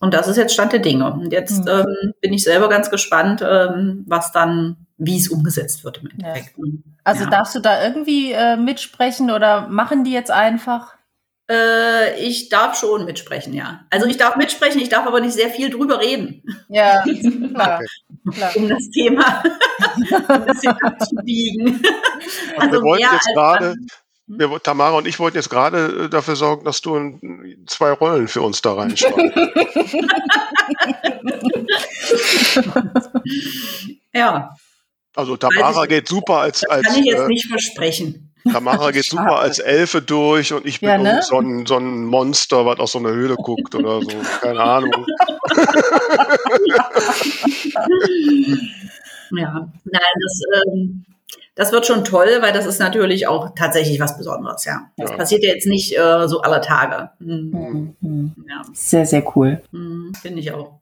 S13: und das ist jetzt Stand der Dinge. Und jetzt
S1: Mhm.
S13: ähm, bin ich selber ganz gespannt, ähm, was dann, wie es umgesetzt wird im
S1: Ja.
S13: Endeffekt.
S1: Also
S13: Ja.
S1: darfst du da irgendwie äh, mitsprechen oder machen die jetzt einfach?
S13: Äh, ich darf schon mitsprechen, ja. Also ich darf mitsprechen, ich darf aber nicht sehr viel drüber reden,
S1: Ja, klar. klar.
S13: um das Thema ein bisschen abzubiegen.
S2: Also wir wollten
S13: mehr
S2: jetzt gerade,
S13: dann-
S2: wir, Tamara und ich wollten jetzt gerade äh, dafür sorgen, dass du ein, zwei Rollen für uns da reinschreibst.
S13: Ja,
S2: Also Tamara
S13: ich-
S2: geht super als,
S13: das
S2: als
S13: kann ich jetzt
S2: äh,
S13: nicht versprechen.
S2: Tamara geht super als Elfe durch und ich bin
S1: Ja, ne?
S2: so, ein, so ein Monster, was aus so einer Höhle guckt oder so. Keine Ahnung.
S13: Ja, nein, das, ähm, das wird schon toll, weil das ist natürlich auch tatsächlich was Besonderes, ja. Das
S2: Ja.
S13: passiert ja jetzt nicht äh, so aller Tage. Hm,
S1: Mhm.
S13: Ja,
S1: Sehr, sehr cool.
S13: hm, finde ich auch.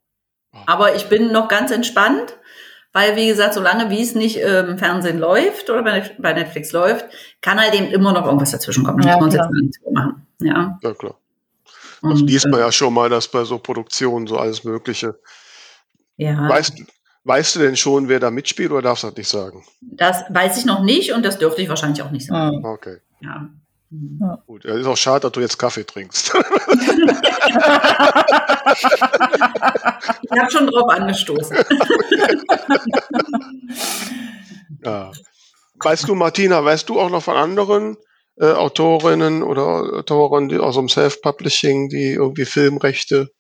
S13: Aber ich bin noch ganz entspannt, weil, wie gesagt, solange wie es nicht äh, im Fernsehen läuft oder bei bei Netflix läuft, kann halt eben immer noch irgendwas dazwischen kommen. Da
S1: Ja,
S13: muss man uns
S1: klar.
S13: jetzt mal nichts vormachen. Ja.
S2: Ja, klar. Das
S13: Und,
S2: liest man
S13: äh,
S2: ja schon mal, dass bei so Produktionen so alles Mögliche.
S13: ja.
S2: Weißt, weißt du denn schon, wer da mitspielt oder darfst du das nicht sagen?
S13: Das weiß ich noch nicht und das dürfte ich wahrscheinlich auch nicht sagen.
S1: Mhm.
S2: Okay.
S13: Ja. Hm.
S2: Gut. Ja, ist auch schade, dass du jetzt Kaffee trinkst.
S13: Ich habe schon drauf angestoßen.
S2: ja. Weißt du, Martina, weißt du auch noch von anderen äh, Autorinnen oder Autoren die aus dem Self-Publishing, die irgendwie Filmrechte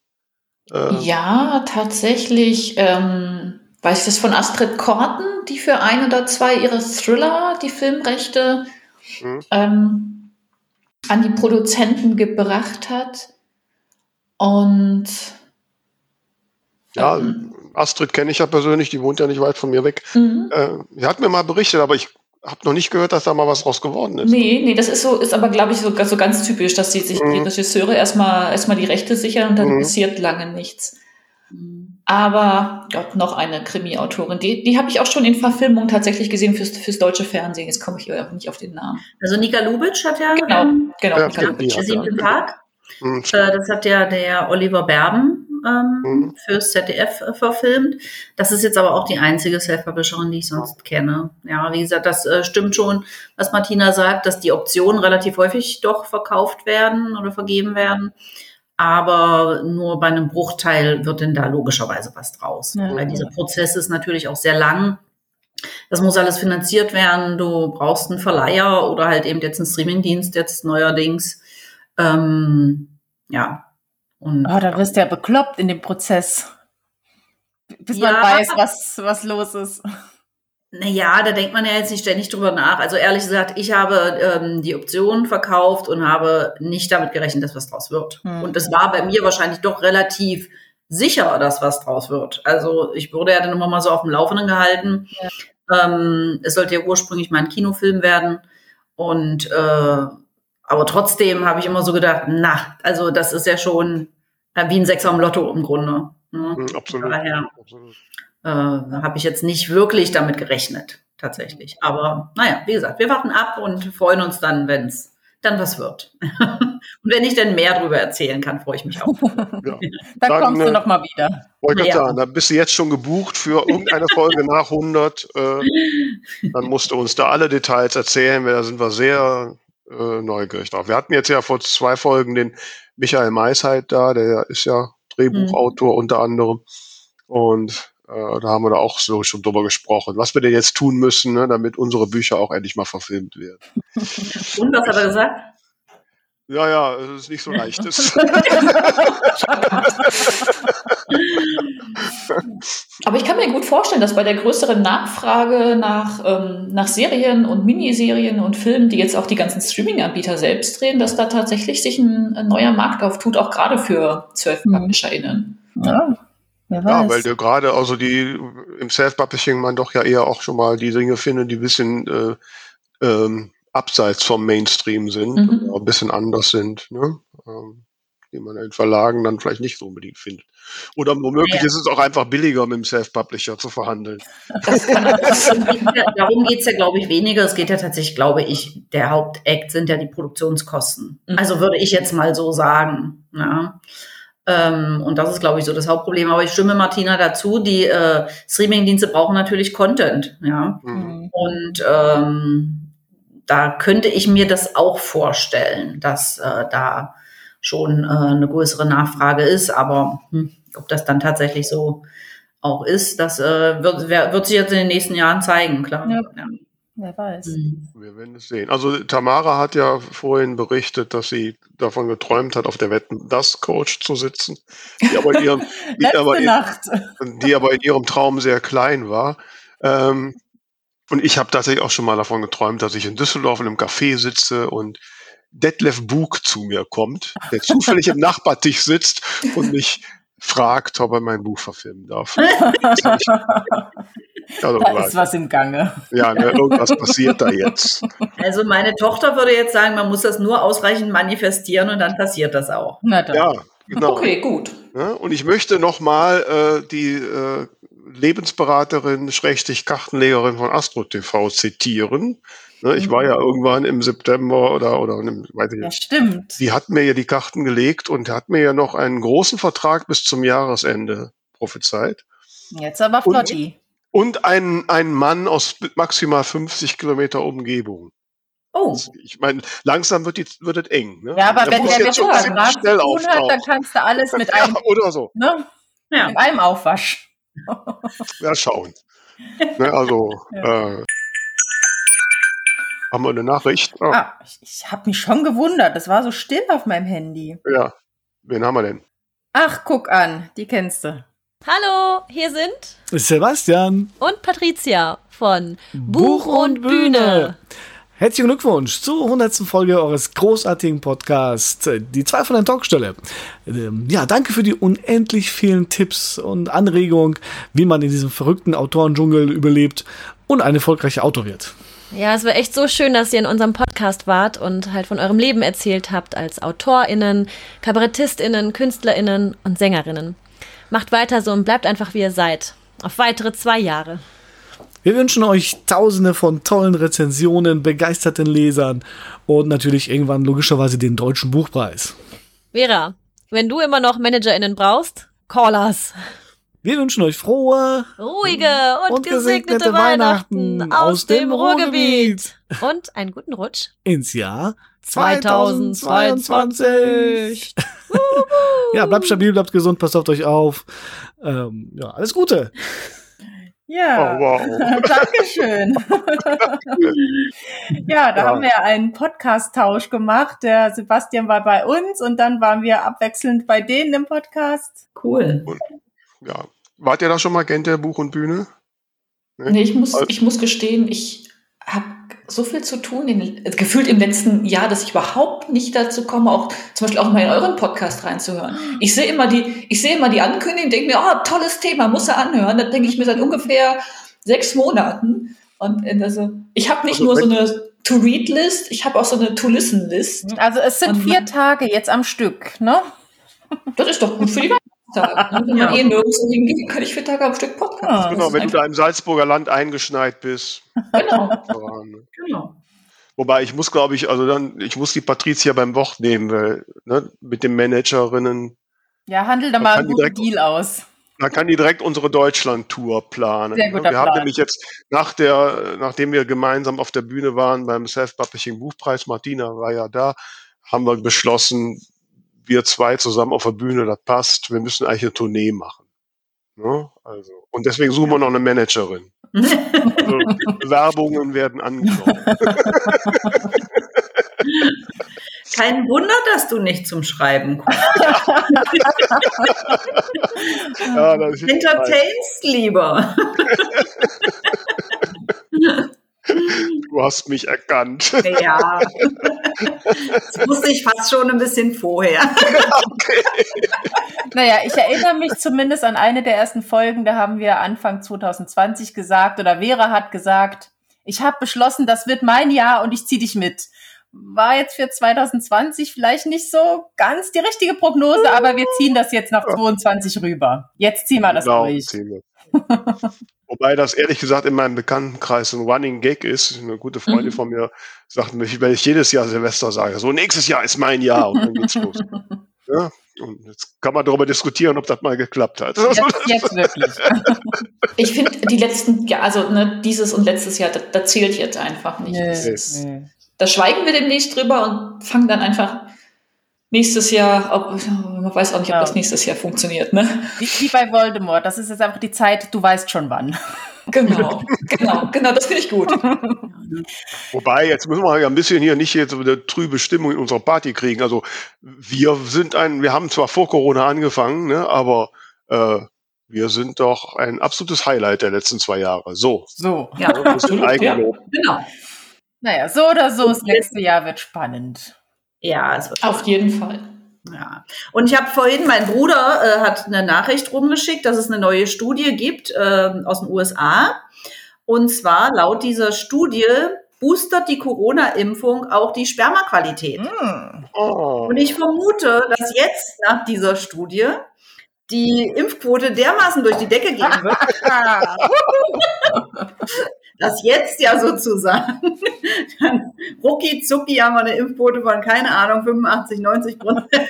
S2: äh,
S10: Ja, tatsächlich. Ähm, weiß ich das von Astrid Korten, die für ein oder zwei ihre Thriller die Filmrechte
S2: Mhm.
S10: ähm, an die Produzenten gebracht hat. Und
S2: Ja, Astrid kenne ich ja persönlich, die wohnt ja nicht weit von mir weg.
S10: Mhm.
S2: Äh, sie hat mir mal berichtet, aber ich habe noch nicht gehört, dass da mal was draus geworden ist.
S10: Nee, nee, das ist so, ist aber, glaube ich, so, so ganz typisch, dass die sich die
S2: Mhm.
S10: Regisseure erstmal erstmal die Rechte sichern und dann
S2: Mhm.
S10: passiert lange nichts. Aber Gott, noch eine Krimi-Autorin. Die, die habe ich auch schon in Verfilmung tatsächlich gesehen fürs, fürs deutsche Fernsehen. Jetzt komme ich aber nicht auf den Namen.
S13: Also Nika Lubitsch hat ja
S10: Genau,
S13: ähm,
S10: genau.
S2: Ja,
S10: Nika Lubitsch.
S2: ja.
S13: der siebte Tag.
S2: Hm,
S13: Äh, das hat ja der Oliver Berben ähm,
S2: Mhm.
S13: fürs ZDF äh, verfilmt. Das ist jetzt aber auch die einzige Self-Publisherin, die ich sonst kenne. Ja, wie gesagt, das äh, stimmt schon, was Martina sagt, dass die Optionen relativ häufig doch verkauft werden oder vergeben werden. Aber nur bei einem Bruchteil wird denn da logischerweise was draus.
S1: Ja.
S13: Weil dieser Prozess ist natürlich auch sehr lang. Das muss alles finanziert werden. Du brauchst einen Verleiher oder halt eben jetzt einen Streamingdienst jetzt neuerdings. Ähm, ja. Und
S1: Oh, da wirst du ja bekloppt in dem Prozess. Bis man
S13: Ja.
S1: weiß, was, was los ist.
S13: Naja, da denkt man ja jetzt nicht ständig drüber nach. Also ehrlich gesagt, ich habe ähm, die Option verkauft und habe nicht damit gerechnet, dass was draus wird.
S1: Hm.
S13: Und es war bei mir wahrscheinlich doch relativ sicher, dass was draus wird. Also ich wurde ja dann immer mal so auf dem Laufenden gehalten. Ähm, es sollte ja ursprünglich mal ein Kinofilm werden. Und äh, aber trotzdem habe ich immer so gedacht, na, also das ist ja schon äh, wie ein Sechser im Lotto im Grunde. Ne?
S2: hm, absolut.
S13: Daher
S2: absolut.
S13: Äh, habe ich jetzt nicht wirklich damit gerechnet, tatsächlich. Aber naja, wie gesagt, wir warten ab und freuen uns dann, wenn es dann was wird. und wenn ich dann mehr darüber erzählen kann, freue ich mich auch.
S2: Ja.
S1: Da
S2: Dann,
S1: kommst du
S2: äh,
S1: noch mal wieder.
S2: Wollte
S13: Ja.
S2: sagen, da bist du jetzt schon gebucht für irgendeine Folge nach 100. Äh, dann musst du uns da alle Details erzählen, weil da sind wir sehr äh, neugierig drauf. Wir hatten jetzt ja vor zwei Folgen den Michael Maisheit da, der ist ja Drehbuchautor unter anderem. Und äh, da haben wir da auch so schon drüber gesprochen, was wir denn jetzt tun müssen, ne, damit unsere Bücher auch endlich mal verfilmt werden.
S13: Und was hat er gesagt?
S2: Ja, ja, es ist nicht so leicht.
S10: Aber ich kann mir gut vorstellen, dass bei der größeren Nachfrage nach, ähm, nach Serien und Miniserien und Filmen, die jetzt auch die ganzen Streaming-Anbieter selbst drehen, dass da tatsächlich sich ein, ein neuer Markt auftut, auch gerade für Self-PublisherInnen.
S1: Ja, wer weiß.
S2: Ja, weil du gerade, also die im Self-Publishing man doch ja eher auch schon mal die Dinge findet, die ein bisschen äh, ähm, abseits vom Mainstream sind,
S10: Mhm.
S2: ein bisschen anders sind, ne? ähm, die man in Verlagen dann vielleicht nicht so unbedingt findet. Oder womöglich
S13: Ja.
S2: ist es auch einfach billiger, mit dem Self-Publisher zu verhandeln.
S13: Darum geht's ja, glaube ich, weniger. Es geht ja tatsächlich, glaube ich, der Hauptakt sind ja die Produktionskosten.
S10: Mhm.
S13: Also würde ich jetzt mal so sagen. Ja. Ähm, und das ist, glaube ich, so das Hauptproblem. Aber ich stimme Martina dazu, die äh, Streamingdienste brauchen natürlich Content. Ja.
S2: Mhm.
S13: Und ähm, da könnte ich mir das auch vorstellen, dass äh, da schon äh, eine größere Nachfrage ist. Aber hm, ob das dann tatsächlich so auch ist, das äh, wird, wird sich jetzt in den nächsten Jahren zeigen, klar.
S1: Ja.
S13: Ja.
S1: Wer weiß.
S13: Mhm.
S2: Wir werden es sehen. Also Tamara hat ja vorhin berichtet, dass sie davon geträumt hat, auf der Wetten das Coach zu sitzen, die aber in ihrem, die aber in, die aber in ihrem Traum sehr klein war. Ähm, und ich habe tatsächlich auch schon mal davon geträumt, dass ich in Düsseldorf in einem Café sitze und Detlef Bug zu mir kommt, der zufällig im Nachbartisch sitzt und mich fragt, ob er mein Buch verfilmen darf. Also,
S1: Da ist was im Gange.
S2: ja, ne, irgendwas passiert da jetzt.
S13: Also meine Tochter würde jetzt sagen, man muss das nur ausreichend manifestieren und dann passiert das auch.
S1: Na dann.
S2: Ja, genau.
S10: Okay, gut.
S2: Ja, und ich möchte nochmal äh, die äh, Lebensberaterin, Schrägstrich Kartenlegerin von Astro TV zitieren. Ne, ich war ja irgendwann im September oder, oder im, weiß ich
S1: Ja,
S2: nicht.
S1: stimmt.
S2: Die hat mir ja die Karten gelegt und hat mir ja noch einen großen Vertrag bis zum Jahresende prophezeit.
S1: Jetzt aber
S2: Und-
S1: Flotti.
S2: Und einen, einen Mann aus maximal 50 Kilometer Umgebung.
S13: Oh,
S2: Ich meine, langsam wird, die, wird es eng. Ne?
S1: Ja, aber
S2: Der
S1: wenn der mit Vertrag zu
S2: schnell
S1: tun hat, dann kannst du alles mit
S2: Ja,
S1: einem,
S2: oder so.
S1: ne?
S13: ja.
S1: mit einem Aufwasch.
S2: Ja, schauen. ne, also, äh, haben wir eine Nachricht? Ah,
S1: Ah, ich, ich habe mich schon gewundert. Das war so still auf meinem Handy.
S2: Ja, wen haben wir denn?
S1: Ach, guck an. Die kennst du.
S14: Hallo, hier sind
S15: Sebastian
S14: und Patricia von Buch, Buch und Bühne. Bühne.
S15: Herzlichen Glückwunsch zur 100. Folge eures großartigen Podcasts, die zwei von der Talkstelle. Ähm, ja, danke für die unendlich vielen Tipps und Anregungen, wie man in diesem verrückten Autorendschungel überlebt und ein erfolgreicher Autor wird.
S14: Ja, es war echt so schön, dass ihr in unserem Podcast wart und halt von eurem Leben erzählt habt als AutorInnen, KabarettistInnen, KünstlerInnen und SängerInnen. Macht weiter so und bleibt einfach wie ihr seid. Auf weitere zwei Jahre.
S15: Wir wünschen euch tausende von tollen Rezensionen, begeisterten Lesern und natürlich irgendwann logischerweise den deutschen Buchpreis.
S14: Vera, wenn du immer noch ManagerInnen brauchst, call us.
S15: Wir wünschen euch frohe,
S14: ruhige und, und gesegnete, gesegnete Weihnachten, Weihnachten aus dem Ruhrgebiet. Und einen guten Rutsch
S15: ins Jahr 2022. ja, bleibt stabil, bleibt gesund, passt auf euch auf. Ähm, ja, alles Gute.
S1: Ja, oh, wow. Dankeschön. ja, da ja. haben wir einen Podcast-Tausch gemacht. Der Sebastian war bei uns und dann waren wir abwechselnd bei denen im Podcast.
S8: Cool.
S2: Ja. Wart ihr da schon mal Gent der Buch und Bühne?
S10: Nee, nee ich, muss, ich muss gestehen, ich habe so viel zu tun, in, gefühlt im letzten Jahr, dass ich überhaupt nicht dazu komme, auch zum Beispiel auch mal in euren Podcast reinzuhören. Ich sehe immer die, ich sehe immer die Ankündigung, denke mir, oh, tolles Thema, muss er anhören. Da denke ich mir seit ungefähr sechs Monaten. Und also, ich habe nicht also, nur so eine To-Read-List, ich habe auch so eine To-Listen-List.
S1: Also es sind vier Tage jetzt am Stück, ne?
S10: Das ist doch gut für die Ne? Wenn man eh nirgends hingeht, kann ich vier Tage am Stück Podcast.
S2: Ja, genau, wenn du da im Salzburger Land eingeschneit bist. Genau. genau. Wobei ich muss, glaube ich, also dann, ich muss die Patricia beim Wort nehmen, weil ne, mit den Managerinnen.
S1: Ja, handel da mal einen guten Deal aus.
S2: Da kann die direkt unsere Deutschland-Tour planen. Sehr guter wir Plan. haben nämlich jetzt nach der, nachdem wir gemeinsam auf der Bühne waren beim Self-Publishing Buchpreis, Martina war ja da, haben wir beschlossen, wir zwei zusammen auf der Bühne, das passt. Wir müssen eigentlich eine Tournee machen. Ne? Also, und deswegen suchen wir noch eine Managerin. also, Bewerbungen werden angenommen.
S8: Kein Wunder, dass du nicht zum Schreiben kommst. ja, Entertainst lieber.
S2: Du hast mich erkannt.
S8: Ja. Das wusste ich fast schon ein bisschen vorher. Okay.
S1: Naja, ich erinnere mich zumindest an eine der ersten Folgen, da haben wir Anfang 2020 gesagt, oder Vera hat gesagt, ich habe beschlossen, das wird mein Jahr und ich ziehe dich mit. War jetzt für 2020 vielleicht nicht so ganz die richtige Prognose, aber wir ziehen das jetzt nach 22 rüber. Jetzt ziehen wir das genau, durch.
S2: Wobei das ehrlich gesagt in meinem Bekanntenkreis ein Running Gag ist. Eine gute Freundin mhm. von mir sagt mir, wenn ich jedes Jahr Silvester sage, so nächstes Jahr ist mein Jahr und dann geht's los. Ja, und jetzt kann man darüber diskutieren, ob das mal geklappt hat. Jetzt, jetzt
S10: wirklich. ich finde, die letzten, ja, also ne, dieses und letztes Jahr, das, das zählt jetzt einfach nicht. Nee, ist, nee. Da schweigen wir demnächst drüber und fangen dann einfach nächstes Jahr, ob, man weiß auch nicht, ob das nächstes Jahr funktioniert, ne?
S1: Wie, wie, bei Voldemort, das ist jetzt einfach die Zeit, du weißt schon wann.
S10: Genau, genau, genau, das finde ich gut.
S2: Wobei, jetzt müssen wir ja ein bisschen hier nicht jetzt eine trübe Stimmung in unserer Party kriegen. Also wir sind ein, wir haben zwar vor Corona angefangen, ne, aber äh, wir sind doch ein absolutes Highlight der letzten zwei Jahre. So.
S1: So, ja. Absolut, ja. Genau. Naja, so oder so, das nächste Jahr wird spannend.
S8: Ja, es
S10: wird auf jeden Fall.
S8: Ja. Und ich habe vorhin, mein Bruder äh, hat eine Nachricht rumgeschickt, dass es eine neue Studie gibt äh, aus den USA. Und zwar laut dieser Studie boostert die Corona-Impfung auch die Spermaqualität. Mm. Oh. Und ich vermute, dass jetzt nach dieser Studie die Impfquote dermaßen durch die Decke gehen wird, dass jetzt ja sozusagen dann rucki zucki haben wir eine Impfquote von, keine Ahnung, 85, 90 Prozent.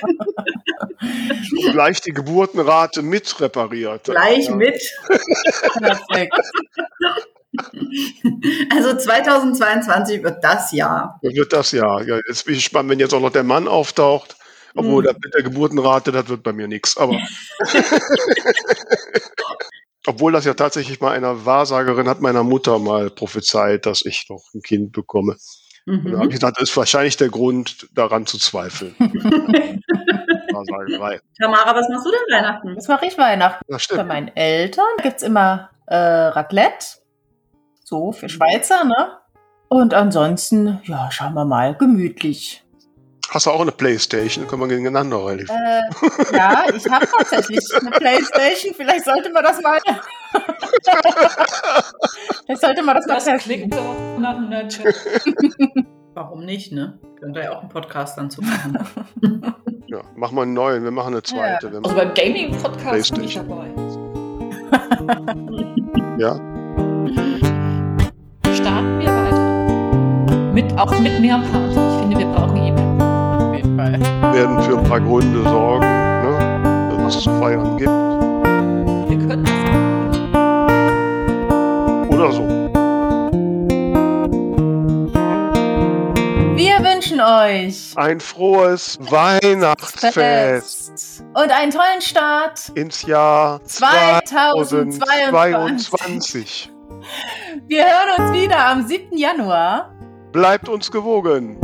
S2: Gleich die Geburtenrate mit repariert.
S8: Gleich ja. mit. Perfekt. Also 2022 wird das Jahr.
S2: Wird das Jahr. Ja, jetzt bin ich gespannt, wenn jetzt auch noch der Mann auftaucht. Obwohl, hm. mit der Geburtenrate, das wird bei mir nichts. Aber Obwohl das ja tatsächlich mal einer Wahrsagerin hat meiner Mutter mal prophezeit, dass ich noch ein Kind bekomme. Mhm. Und da habe ich gedacht, das ist wahrscheinlich der Grund, daran zu zweifeln. weil.
S13: Tamara, was machst du denn Weihnachten?
S1: Was mache ich Weihnachten?
S2: Das
S1: Bei
S2: stimmt.
S1: meinen Eltern gibt's immer äh, Raclette. So, für Schweizer, ne? Und ansonsten, ja, schauen wir mal, gemütlich.
S2: Hast du auch eine Playstation? Können wir gegeneinander relativ.
S1: Äh, ja, ich habe tatsächlich eine Playstation. Vielleicht sollte man das mal. Vielleicht sollte man das mal
S10: Das
S1: testen.
S10: einem Nerdchat.
S13: Warum nicht, ne? Könnt ihr ja auch einen Podcast dann zu machen.
S2: Ja, machen wir einen neuen, wir machen eine zweite. Wir
S10: Also beim Gaming-Podcast bin ich dabei.
S2: ja.
S10: Starten wir weiter. Mit, auch mit mehr Party.
S1: Fall.
S2: werden für ein paar Gründe sorgen, ne, dass es zu feiern gibt.
S10: Wir können das.
S2: Oder so.
S1: Wir wünschen euch
S2: Ein frohes Weihnachtsfest
S1: Fest und einen tollen Start.
S2: ins Jahr
S1: 2022.
S2: 2022.
S1: Wir hören uns wieder am 7. Januar.
S2: Bleibt uns gewogen.